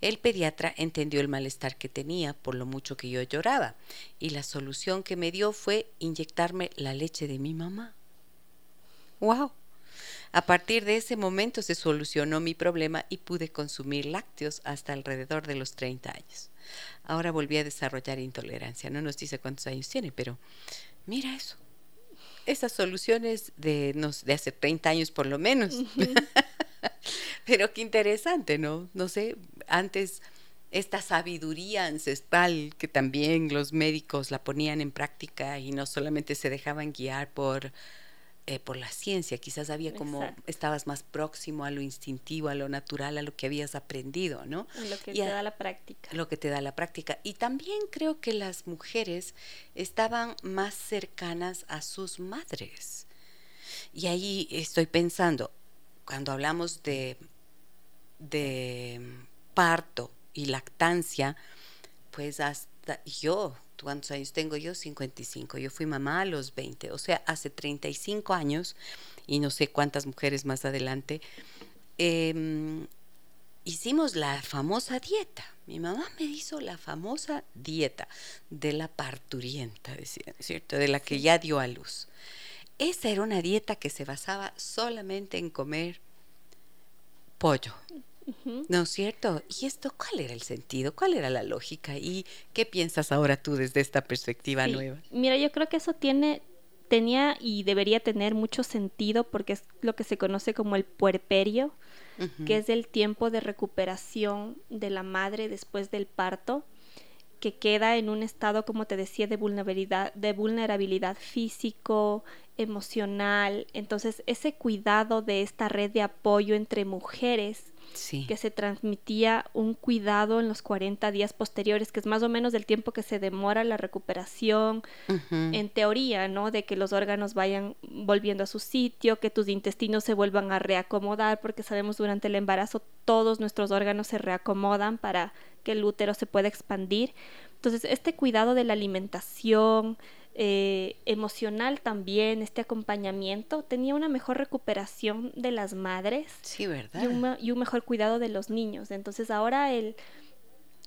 El pediatra entendió el malestar que tenía por lo mucho que yo lloraba y la solución que me dio fue inyectarme la leche de mi mamá. ¡Wow! A partir de ese momento se solucionó mi problema y pude consumir lácteos hasta alrededor de los 30 años. Ahora volví a desarrollar intolerancia. No nos dice cuántos años tiene, pero mira eso. Esas soluciones de, de hace 30 años por lo menos. Pero qué interesante, ¿no? No sé, antes esta sabiduría ancestral que también los médicos la ponían en práctica y no solamente se dejaban guiar por, eh, por la ciencia, quizás había como, estabas más próximo a lo instintivo, a lo natural, a lo que habías aprendido, ¿no? Lo que te da la práctica. Lo que te da la práctica. Y también creo que las mujeres estaban más cercanas a sus madres. Y ahí estoy pensando, cuando hablamos de, de parto y lactancia, pues hasta yo, ¿cuántos años tengo yo? 55. Yo fui mamá a los 20, o sea, hace 35 años, y no sé cuántas mujeres más adelante, em, hicimos la famosa dieta. Mi mamá me hizo la famosa dieta de la parturienta, ¿cierto? De la que ya dio a luz. Esa era una dieta que se basaba solamente en comer pollo. ¿No es cierto? ¿Y esto cuál era el sentido? ¿Cuál era la lógica? ¿Y qué piensas ahora tú desde esta perspectiva nueva? Mira, yo creo que eso tiene, tenía y debería tener mucho sentido porque es lo que se conoce como el puerperio, que es el tiempo de recuperación de la madre después del parto que queda en un estado, como te decía, de vulnerabilidad, de vulnerabilidad físico, emocional. Entonces, ese cuidado de esta red de apoyo entre mujeres, que se transmitía un cuidado en los 40 días posteriores, que es más o menos el tiempo que se demora la recuperación, en teoría, ¿no? De que los órganos vayan volviendo a su sitio, que tus intestinos se vuelvan a reacomodar, porque sabemos durante el embarazo todos nuestros órganos se reacomodan para que el útero se pueda expandir. Entonces, este cuidado de la alimentación, eh, emocional también, este acompañamiento, tenía una mejor recuperación de las madres. Sí, ¿verdad? Y un, mejor cuidado de los niños. Entonces, ahora el,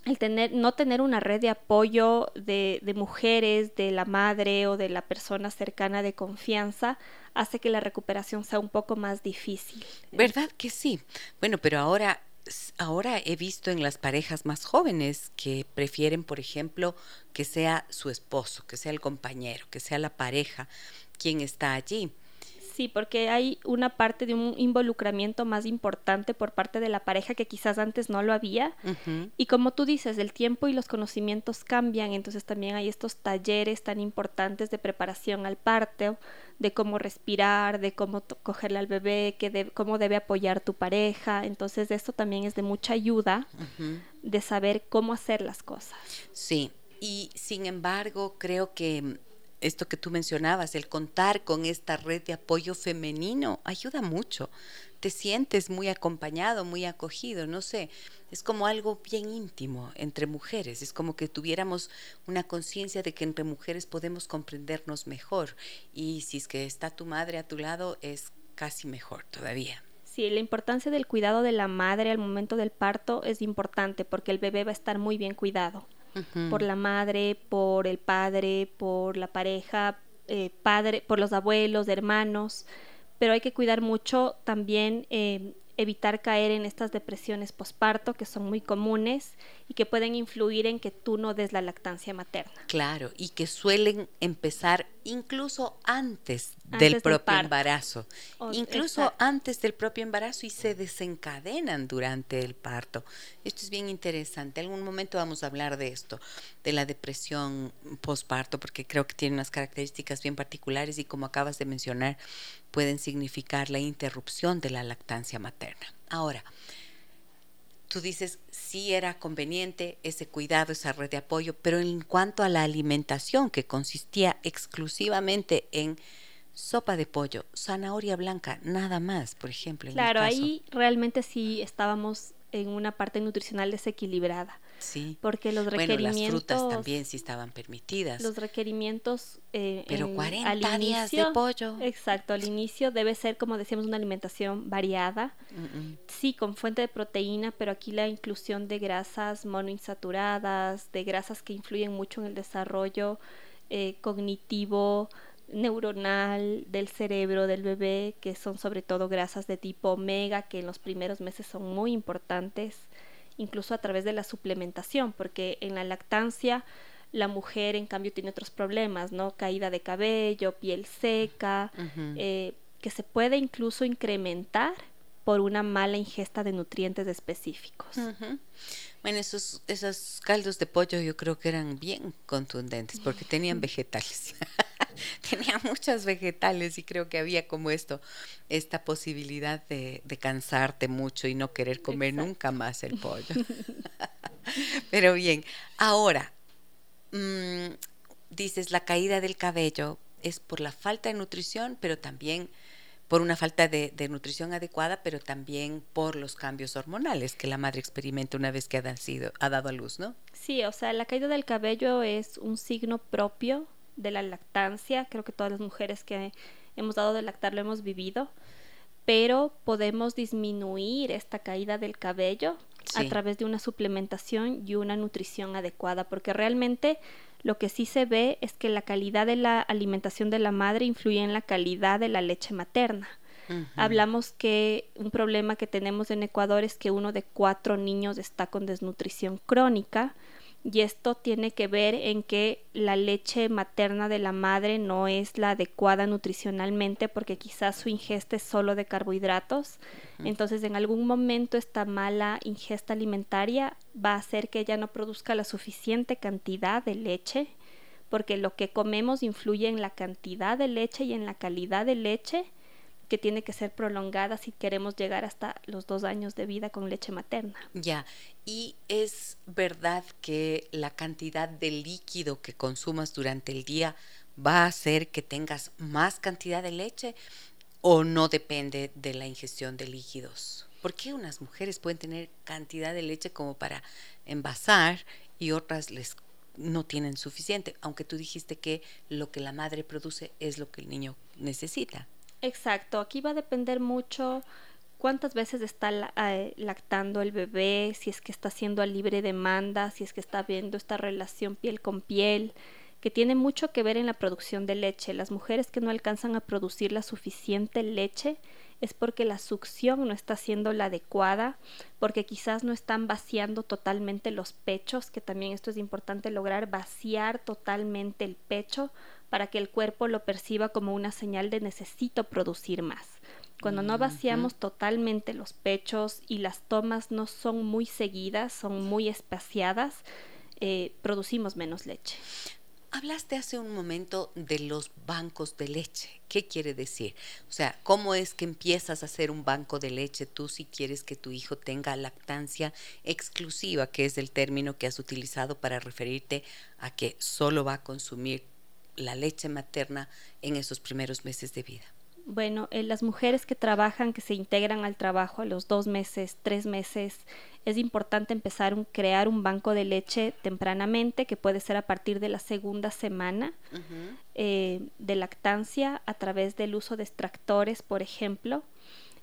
el tener, no tener una red de apoyo de, de, mujeres, de la madre o de la persona cercana de confianza, hace que la recuperación sea un poco más difícil. ¿Verdad que sí? Bueno, pero ahora ahora he visto en las parejas más jóvenes que prefieren, por ejemplo, que sea su esposo, que sea el compañero, que sea la pareja quien está allí. Sí, porque hay una parte de un involucramiento más importante por parte de la pareja que quizás antes no lo había. Y como tú dices, el tiempo y los conocimientos cambian, entonces también hay estos talleres tan importantes de preparación al parto, de cómo respirar, de cómo cogerle al bebé, que cómo debe apoyar tu pareja. Entonces esto también es de mucha ayuda de saber cómo hacer las cosas. Sí, y sin embargo creo que esto que tú mencionabas, el contar con esta red de apoyo femenino, ayuda mucho. Te sientes muy acompañado, muy acogido, no sé, es como algo bien íntimo entre mujeres, es como que tuviéramos una conciencia de que entre mujeres podemos comprendernos mejor y si es que está tu madre a tu lado es casi mejor todavía. Sí, la importancia del cuidado de la madre al momento del parto es importante porque el bebé va a estar muy bien cuidado por la madre, por el padre, por la pareja, eh, padre, por los abuelos, hermanos, pero hay que cuidar mucho también eh, evitar caer en estas depresiones posparto que son muy comunes y que pueden influir en que tú no des la lactancia materna. Claro, y que suelen empezar incluso antes, del propio embarazo, incluso antes del propio embarazo y se desencadenan durante el parto. Esto es bien interesante. En algún momento vamos a hablar de esto, de la depresión posparto, porque creo que tiene unas características bien particulares y como acabas de mencionar, pueden significar la interrupción de la lactancia materna. Ahora, tú dices, sí era conveniente ese cuidado, esa red de apoyo, pero en cuanto a la alimentación, que consistía exclusivamente en sopa de pollo, zanahoria blanca, nada más, por ejemplo. claro, ahí realmente sí estábamos en una parte nutricional desequilibrada. Sí. Porque los requerimientos. Bueno, las frutas también sí estaban permitidas. Los requerimientos. Eh, Pero 40 días de pollo. Exacto, al inicio debe ser, como decíamos, una alimentación variada. Sí, con fuente de proteína, pero aquí la inclusión de grasas monoinsaturadas, de grasas que influyen mucho en el desarrollo eh, cognitivo, neuronal del cerebro del bebé, que son sobre todo grasas de tipo omega, que en los primeros meses son muy importantes, incluso a través de la suplementación, porque en la lactancia la mujer en cambio tiene otros problemas, ¿no? Caída de cabello, piel seca, eh, que se puede incluso incrementar por una mala ingesta de nutrientes específicos. Bueno, esos, esos caldos de pollo yo creo que eran bien contundentes porque tenían vegetales. tenía muchos vegetales y creo que había como esto, esta posibilidad de, cansarte mucho y no querer comer nunca más el pollo. Pero bien, ahora, mm, dices, la caída del cabello es por la falta de nutrición, pero también por una falta de, nutrición adecuada, pero también por los cambios hormonales que la madre experimenta una vez que ha, ha dado a luz, ¿no? Sí, o sea, la caída del cabello es un signo propio de la lactancia. Creo que todas las mujeres que hemos dado de lactar lo hemos vivido. Pero podemos disminuir esta caída del cabello a través de una suplementación y una nutrición adecuada, porque realmente lo que sí se ve es que la calidad de la alimentación de la madre influye en la calidad de la leche materna. Hablamos que un problema que tenemos en Ecuador es que uno de cuatro niños está con desnutrición crónica y esto tiene que ver en que la leche materna de la madre no es la adecuada nutricionalmente porque quizás su ingesta es solo de carbohidratos. Entonces en algún momento esta mala ingesta alimentaria va a hacer que ella no produzca la suficiente cantidad de leche porque lo que comemos influye en la cantidad de leche y en la calidad de leche que tiene que ser prolongada si queremos llegar hasta los dos años de vida con leche materna. Ya, y es verdad que la cantidad de líquido que consumas durante el día va a hacer que tengas más cantidad de leche o no depende de la ingestión de líquidos. ¿Por qué unas mujeres pueden tener cantidad de leche como para envasar y otras les no tienen suficiente, aunque tú dijiste que lo que la madre produce es lo que el niño necesita? Exacto, aquí va a depender mucho cuántas veces está eh, lactando el bebé, si es que está haciendo a libre demanda, si es que está viendo esta relación piel con piel, que tiene mucho que ver en la producción de leche. Las mujeres que no alcanzan a producir la suficiente leche es porque la succión no está siendo la adecuada, porque quizás no están vaciando totalmente los pechos, que también esto es importante lograr, vaciar totalmente el pecho para que el cuerpo lo perciba como una señal de necesito producir más. Cuando no vaciamos totalmente los pechos y las tomas no son muy seguidas, son muy espaciadas, eh, producimos menos leche. Hablaste hace un momento de los bancos de leche. ¿Qué quiere decir? O sea, ¿cómo es que empiezas a hacer un banco de leche tú si quieres que tu hijo tenga lactancia exclusiva, que es el término que has utilizado para referirte a que solo va a consumir la leche materna en esos primeros meses de vida? Bueno, eh, las mujeres que trabajan, que se integran al trabajo a los dos meses, tres meses, es importante empezar a crear un banco de leche tempranamente, que puede ser a partir de la segunda semana eh, de lactancia, a través del uso de extractores, por ejemplo.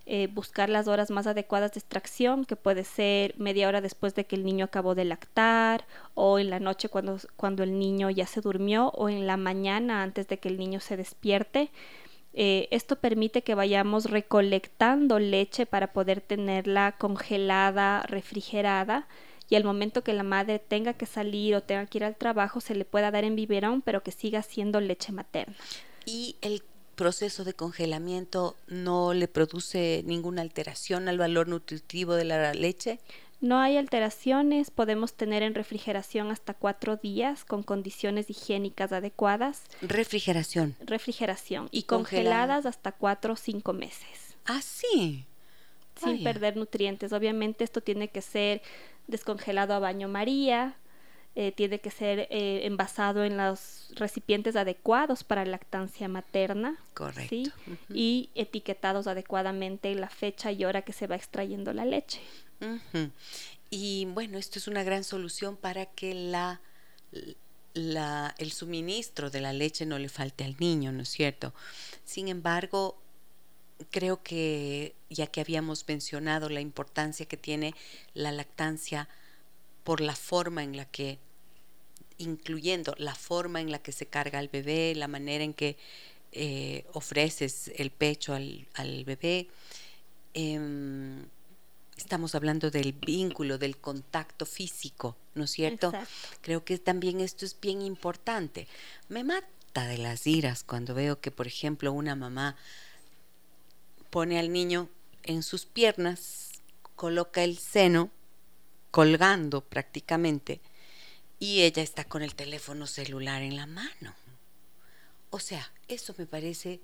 Eh, buscar las horas más adecuadas de extracción, que puede ser media hora después de que el niño acabó de lactar, o en la noche cuando, cuando el niño ya se durmió, o en la mañana antes de que el niño se despierte. Eh, esto permite que vayamos recolectando leche para poder tenerla congelada, refrigerada y al momento que la madre tenga que salir o tenga que ir al trabajo se le pueda dar en biberón pero que siga siendo leche materna. Y el proceso de congelamiento no le produce ninguna alteración al valor nutritivo de la leche? No hay alteraciones, podemos tener en refrigeración hasta cuatro días con condiciones higiénicas adecuadas. Refrigeración. Refrigeración. Y, congeladas hasta cuatro o cinco meses. Ah, sí. Sin perder nutrientes. Obviamente esto tiene que ser descongelado a baño María, eh, tiene que ser eh, envasado en los recipientes adecuados para lactancia materna. Correcto. Y etiquetados adecuadamente la fecha y hora que se va extrayendo la leche. Y bueno, esto es una gran solución para que la, la, el suministro de la leche no le falte al niño, ¿no es cierto? Sin embargo, creo que ya que habíamos mencionado la importancia que tiene la lactancia por la forma en la que, incluyendo la forma en la que se carga al bebé, la manera en que eh, ofreces el pecho al, al bebé, eh, estamos hablando del vínculo, del contacto físico, ¿no es cierto? Creo que también esto es bien importante. Me mata de las iras cuando veo que, por ejemplo, una mamá pone al niño en sus piernas, coloca el seno colgando prácticamente y ella está con el teléfono celular en la mano. O sea, eso me parece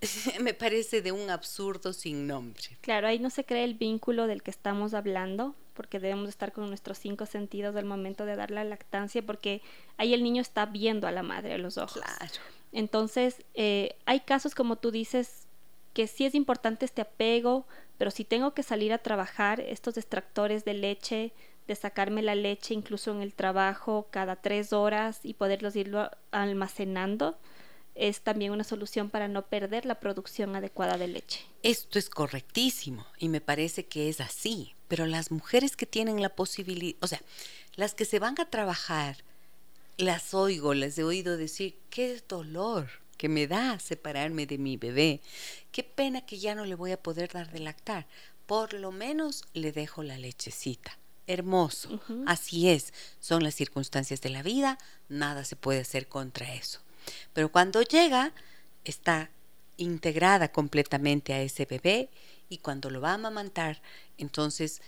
me parece de un absurdo sin nombre. Claro, ahí no se cree el vínculo del que estamos hablando, porque debemos estar con nuestros cinco sentidos al momento de dar la lactancia, porque ahí el niño está viendo a la madre a los ojos. Claro. Entonces, eh, hay casos como tú dices que sí es importante este apego, pero si tengo que salir a trabajar, estos extractores de leche, de sacarme la leche incluso en el trabajo cada tres horas y poderlos irlo almacenando, es también una solución para no perder la producción adecuada de leche. Esto es correctísimo y me parece que es así, pero las mujeres que tienen la posibilidad, o sea, las que se van a trabajar, las oigo, les he oído decir, qué dolor que me da separarme de mi bebé, qué pena que ya no le voy a poder dar de lactar, por lo menos le dejo la lechecita. Hermoso, así es, son las circunstancias de la vida, nada se puede hacer contra eso. Pero cuando llega, está integrada completamente a ese bebé y cuando lo va a amamantar, entonces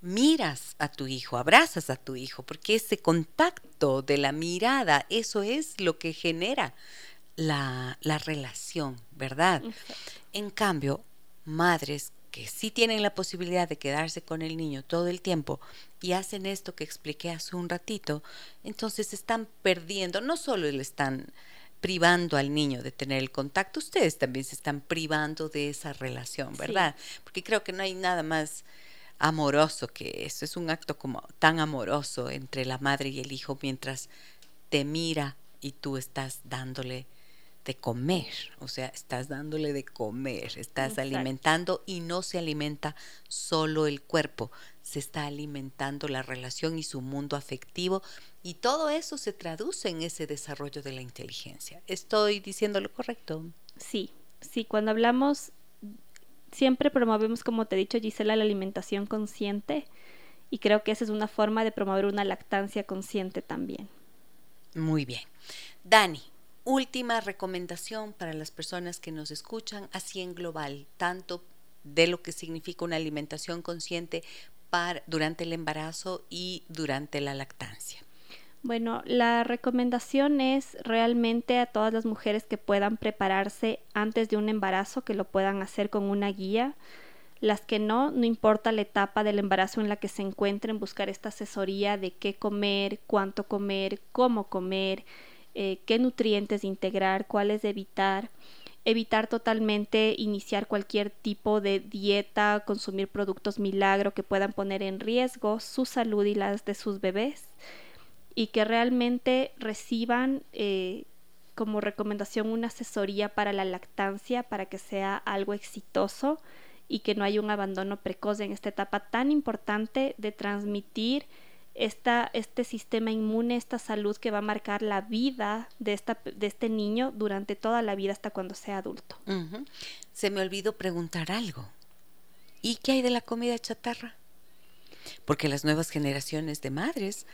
miras a tu hijo, abrazas a tu hijo, porque ese contacto de la mirada, eso es lo que genera la, la relación, ¿verdad? En cambio, madres que sí tienen la posibilidad de quedarse con el niño todo el tiempo y hacen esto que expliqué hace un ratito, entonces están perdiendo, no solo le están privando al niño de tener el contacto, ustedes también se están privando de esa relación, ¿verdad? Porque creo que no hay nada más amoroso que eso, es un acto como tan amoroso entre la madre y el hijo mientras te mira y tú estás dándole de comer, o sea, estás dándole de comer, estás alimentando y no se alimenta solo el cuerpo, se está alimentando la relación y su mundo afectivo y todo eso se traduce en ese desarrollo de la inteligencia. ¿Estoy diciendo lo correcto? Sí, sí, cuando hablamos siempre promovemos, como te he dicho Gisela, la alimentación consciente y creo que esa es una forma de promover una lactancia consciente también. Muy bien. Dani, última recomendación para las personas que nos escuchan, así en global, tanto de lo que significa una alimentación consciente para, durante el embarazo y durante la lactancia. Bueno, la recomendación es realmente a todas las mujeres que puedan prepararse antes de un embarazo, que lo puedan hacer con una guía. Las que no, no importa la etapa del embarazo en la que se encuentren, buscar esta asesoría de qué comer, cuánto comer, cómo comer, eh, qué nutrientes integrar, cuáles evitar evitar totalmente iniciar cualquier tipo de dieta, consumir productos milagro que puedan poner en riesgo su salud y las de sus bebés y que realmente reciban eh, como recomendación una asesoría para la lactancia para que sea algo exitoso y que no haya un abandono precoz en esta etapa tan importante de transmitir esta, este sistema inmune, esta salud que va a marcar la vida de, esta, de este niño durante toda la vida hasta cuando sea adulto. Se me olvidó preguntar algo. ¿Y qué hay de la comida chatarra? Porque las nuevas generaciones de madres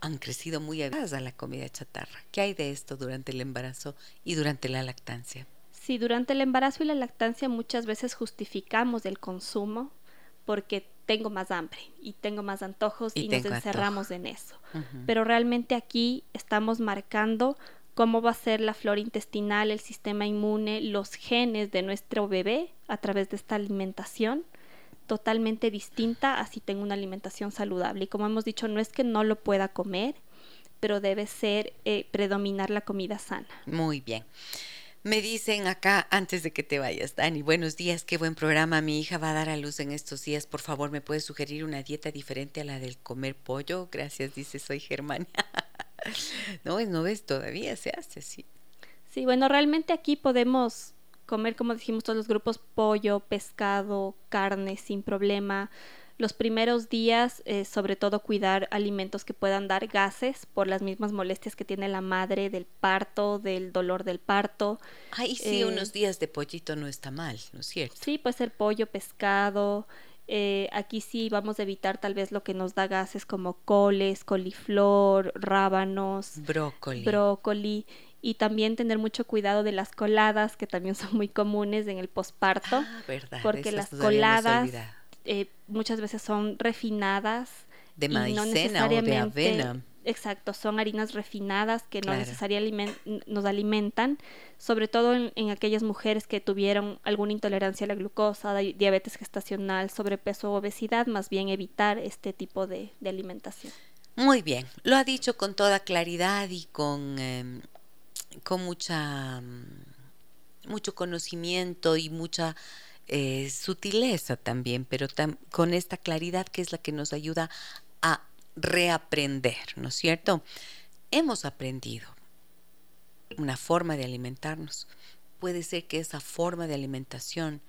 han crecido muy avivadas a la comida chatarra. ¿Qué hay de esto durante el embarazo y durante la lactancia? Sí, durante el embarazo y la lactancia muchas veces justificamos el consumo porque tengo más hambre y tengo más antojos y, nos encerramos en eso. Pero realmente aquí estamos marcando cómo va a ser la flora intestinal, el sistema inmune, los genes de nuestro bebé a través de esta alimentación totalmente distinta a si tengo una alimentación saludable. Y como hemos dicho, no es que no lo pueda comer, pero debe ser eh, predominar la comida sana. Muy bien. Me dicen acá, antes de que te vayas, Dani, buenos días, qué buen programa. Mi hija va a dar a luz en estos días. Por favor, ¿me puedes sugerir una dieta diferente a la del comer pollo? Gracias, dice, soy Germania. no, no ves, todavía se hace así. Sí, bueno, realmente aquí podemos comer, como dijimos, todos los grupos pollo, pescado, carne, sin problema los primeros días, eh, sobre todo cuidar alimentos que puedan dar gases por las mismas molestias que tiene la madre del parto, del dolor del parto. Ay, sí, eh, unos días de pollito no está mal, ¿no es cierto? Sí, puede ser pollo, pescado. Eh, aquí sí vamos a evitar tal vez lo que nos da gases como coles, coliflor, rábanos, brócoli. brócoli y también tener mucho cuidado de las coladas que también son muy comunes en el posparto, ah, verdad, porque las coladas eh, muchas veces son refinadas. De maicena o de avena. Exacto, son harinas refinadas que no necesariamente nos alimentan, sobre todo en, aquellas mujeres que tuvieron alguna intolerancia a la glucosa, diabetes gestacional, sobrepeso o obesidad, más bien evitar este tipo de, alimentación. Muy bien, lo ha dicho con toda claridad y con, em, con mucha, mm, mucho conocimiento y mucha eh, sutileza también, pero con esta claridad que es la que nos ayuda a reaprender, ¿no es cierto? Hemos aprendido una forma de alimentarnos. Puede ser que esa forma de alimentación,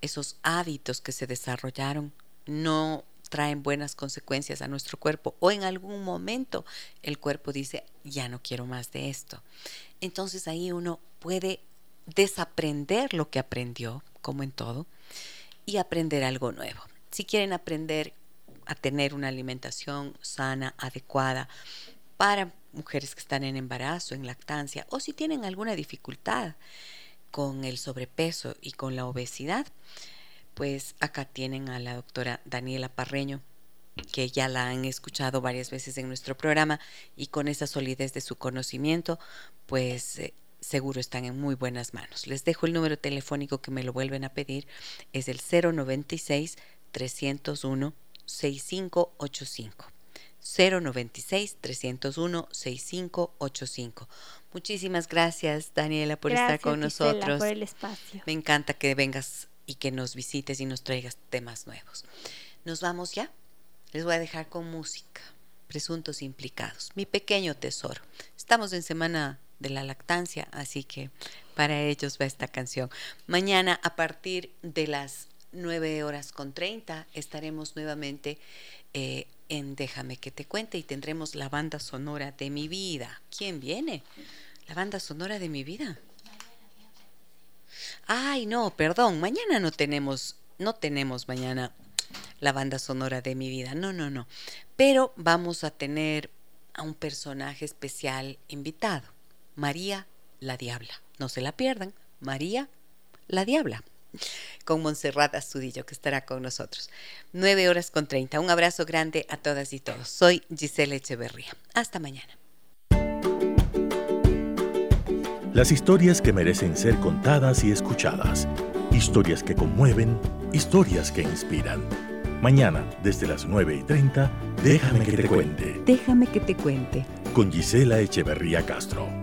esos hábitos que se desarrollaron, no traen buenas consecuencias a nuestro cuerpo o en algún momento el cuerpo dice, ya no quiero más de esto. Entonces ahí uno puede desaprender lo que aprendió, como en todo, y aprender algo nuevo. Si quieren aprender a tener una alimentación sana, adecuada, para mujeres que están en embarazo, en lactancia, o si tienen alguna dificultad con el sobrepeso y con la obesidad, pues acá tienen a la doctora Daniela Parreño, que ya la han escuchado varias veces en nuestro programa y con esa solidez de su conocimiento, pues eh, seguro están en muy buenas manos. Les dejo el número telefónico que me lo vuelven a pedir, es el 096 301 6585. 096 301 6585. Muchísimas gracias, Daniela, por estar con nosotros. por el espacio. Me encanta que vengas y que nos visites y nos traigas temas nuevos. ¿Nos vamos ya? Les voy a dejar con música. Presuntos implicados. Mi pequeño tesoro. Estamos en semana de la lactancia, así que para ellos va esta canción. Mañana a partir de las 9 horas con 30 estaremos nuevamente eh, en Déjame que te cuente y tendremos la banda sonora de mi vida. ¿Quién viene? La banda sonora de mi vida. Ay, no, perdón, mañana no tenemos, no tenemos mañana la banda sonora de mi vida. No, no, no. Pero vamos a tener a un personaje especial invitado, María la Diabla. No se la pierdan, María la Diabla, con Montserrat Astudillo, que estará con nosotros. Nueve horas con treinta. Un abrazo grande a todas y todos. Soy Gisela Echeverría. Hasta mañana. Las historias que merecen ser contadas y escuchadas. Historias que conmueven, historias que inspiran. Mañana, desde las 9 y 30, déjame que te cuente. Déjame que te cuente. Con Gisela Echeverría Castro.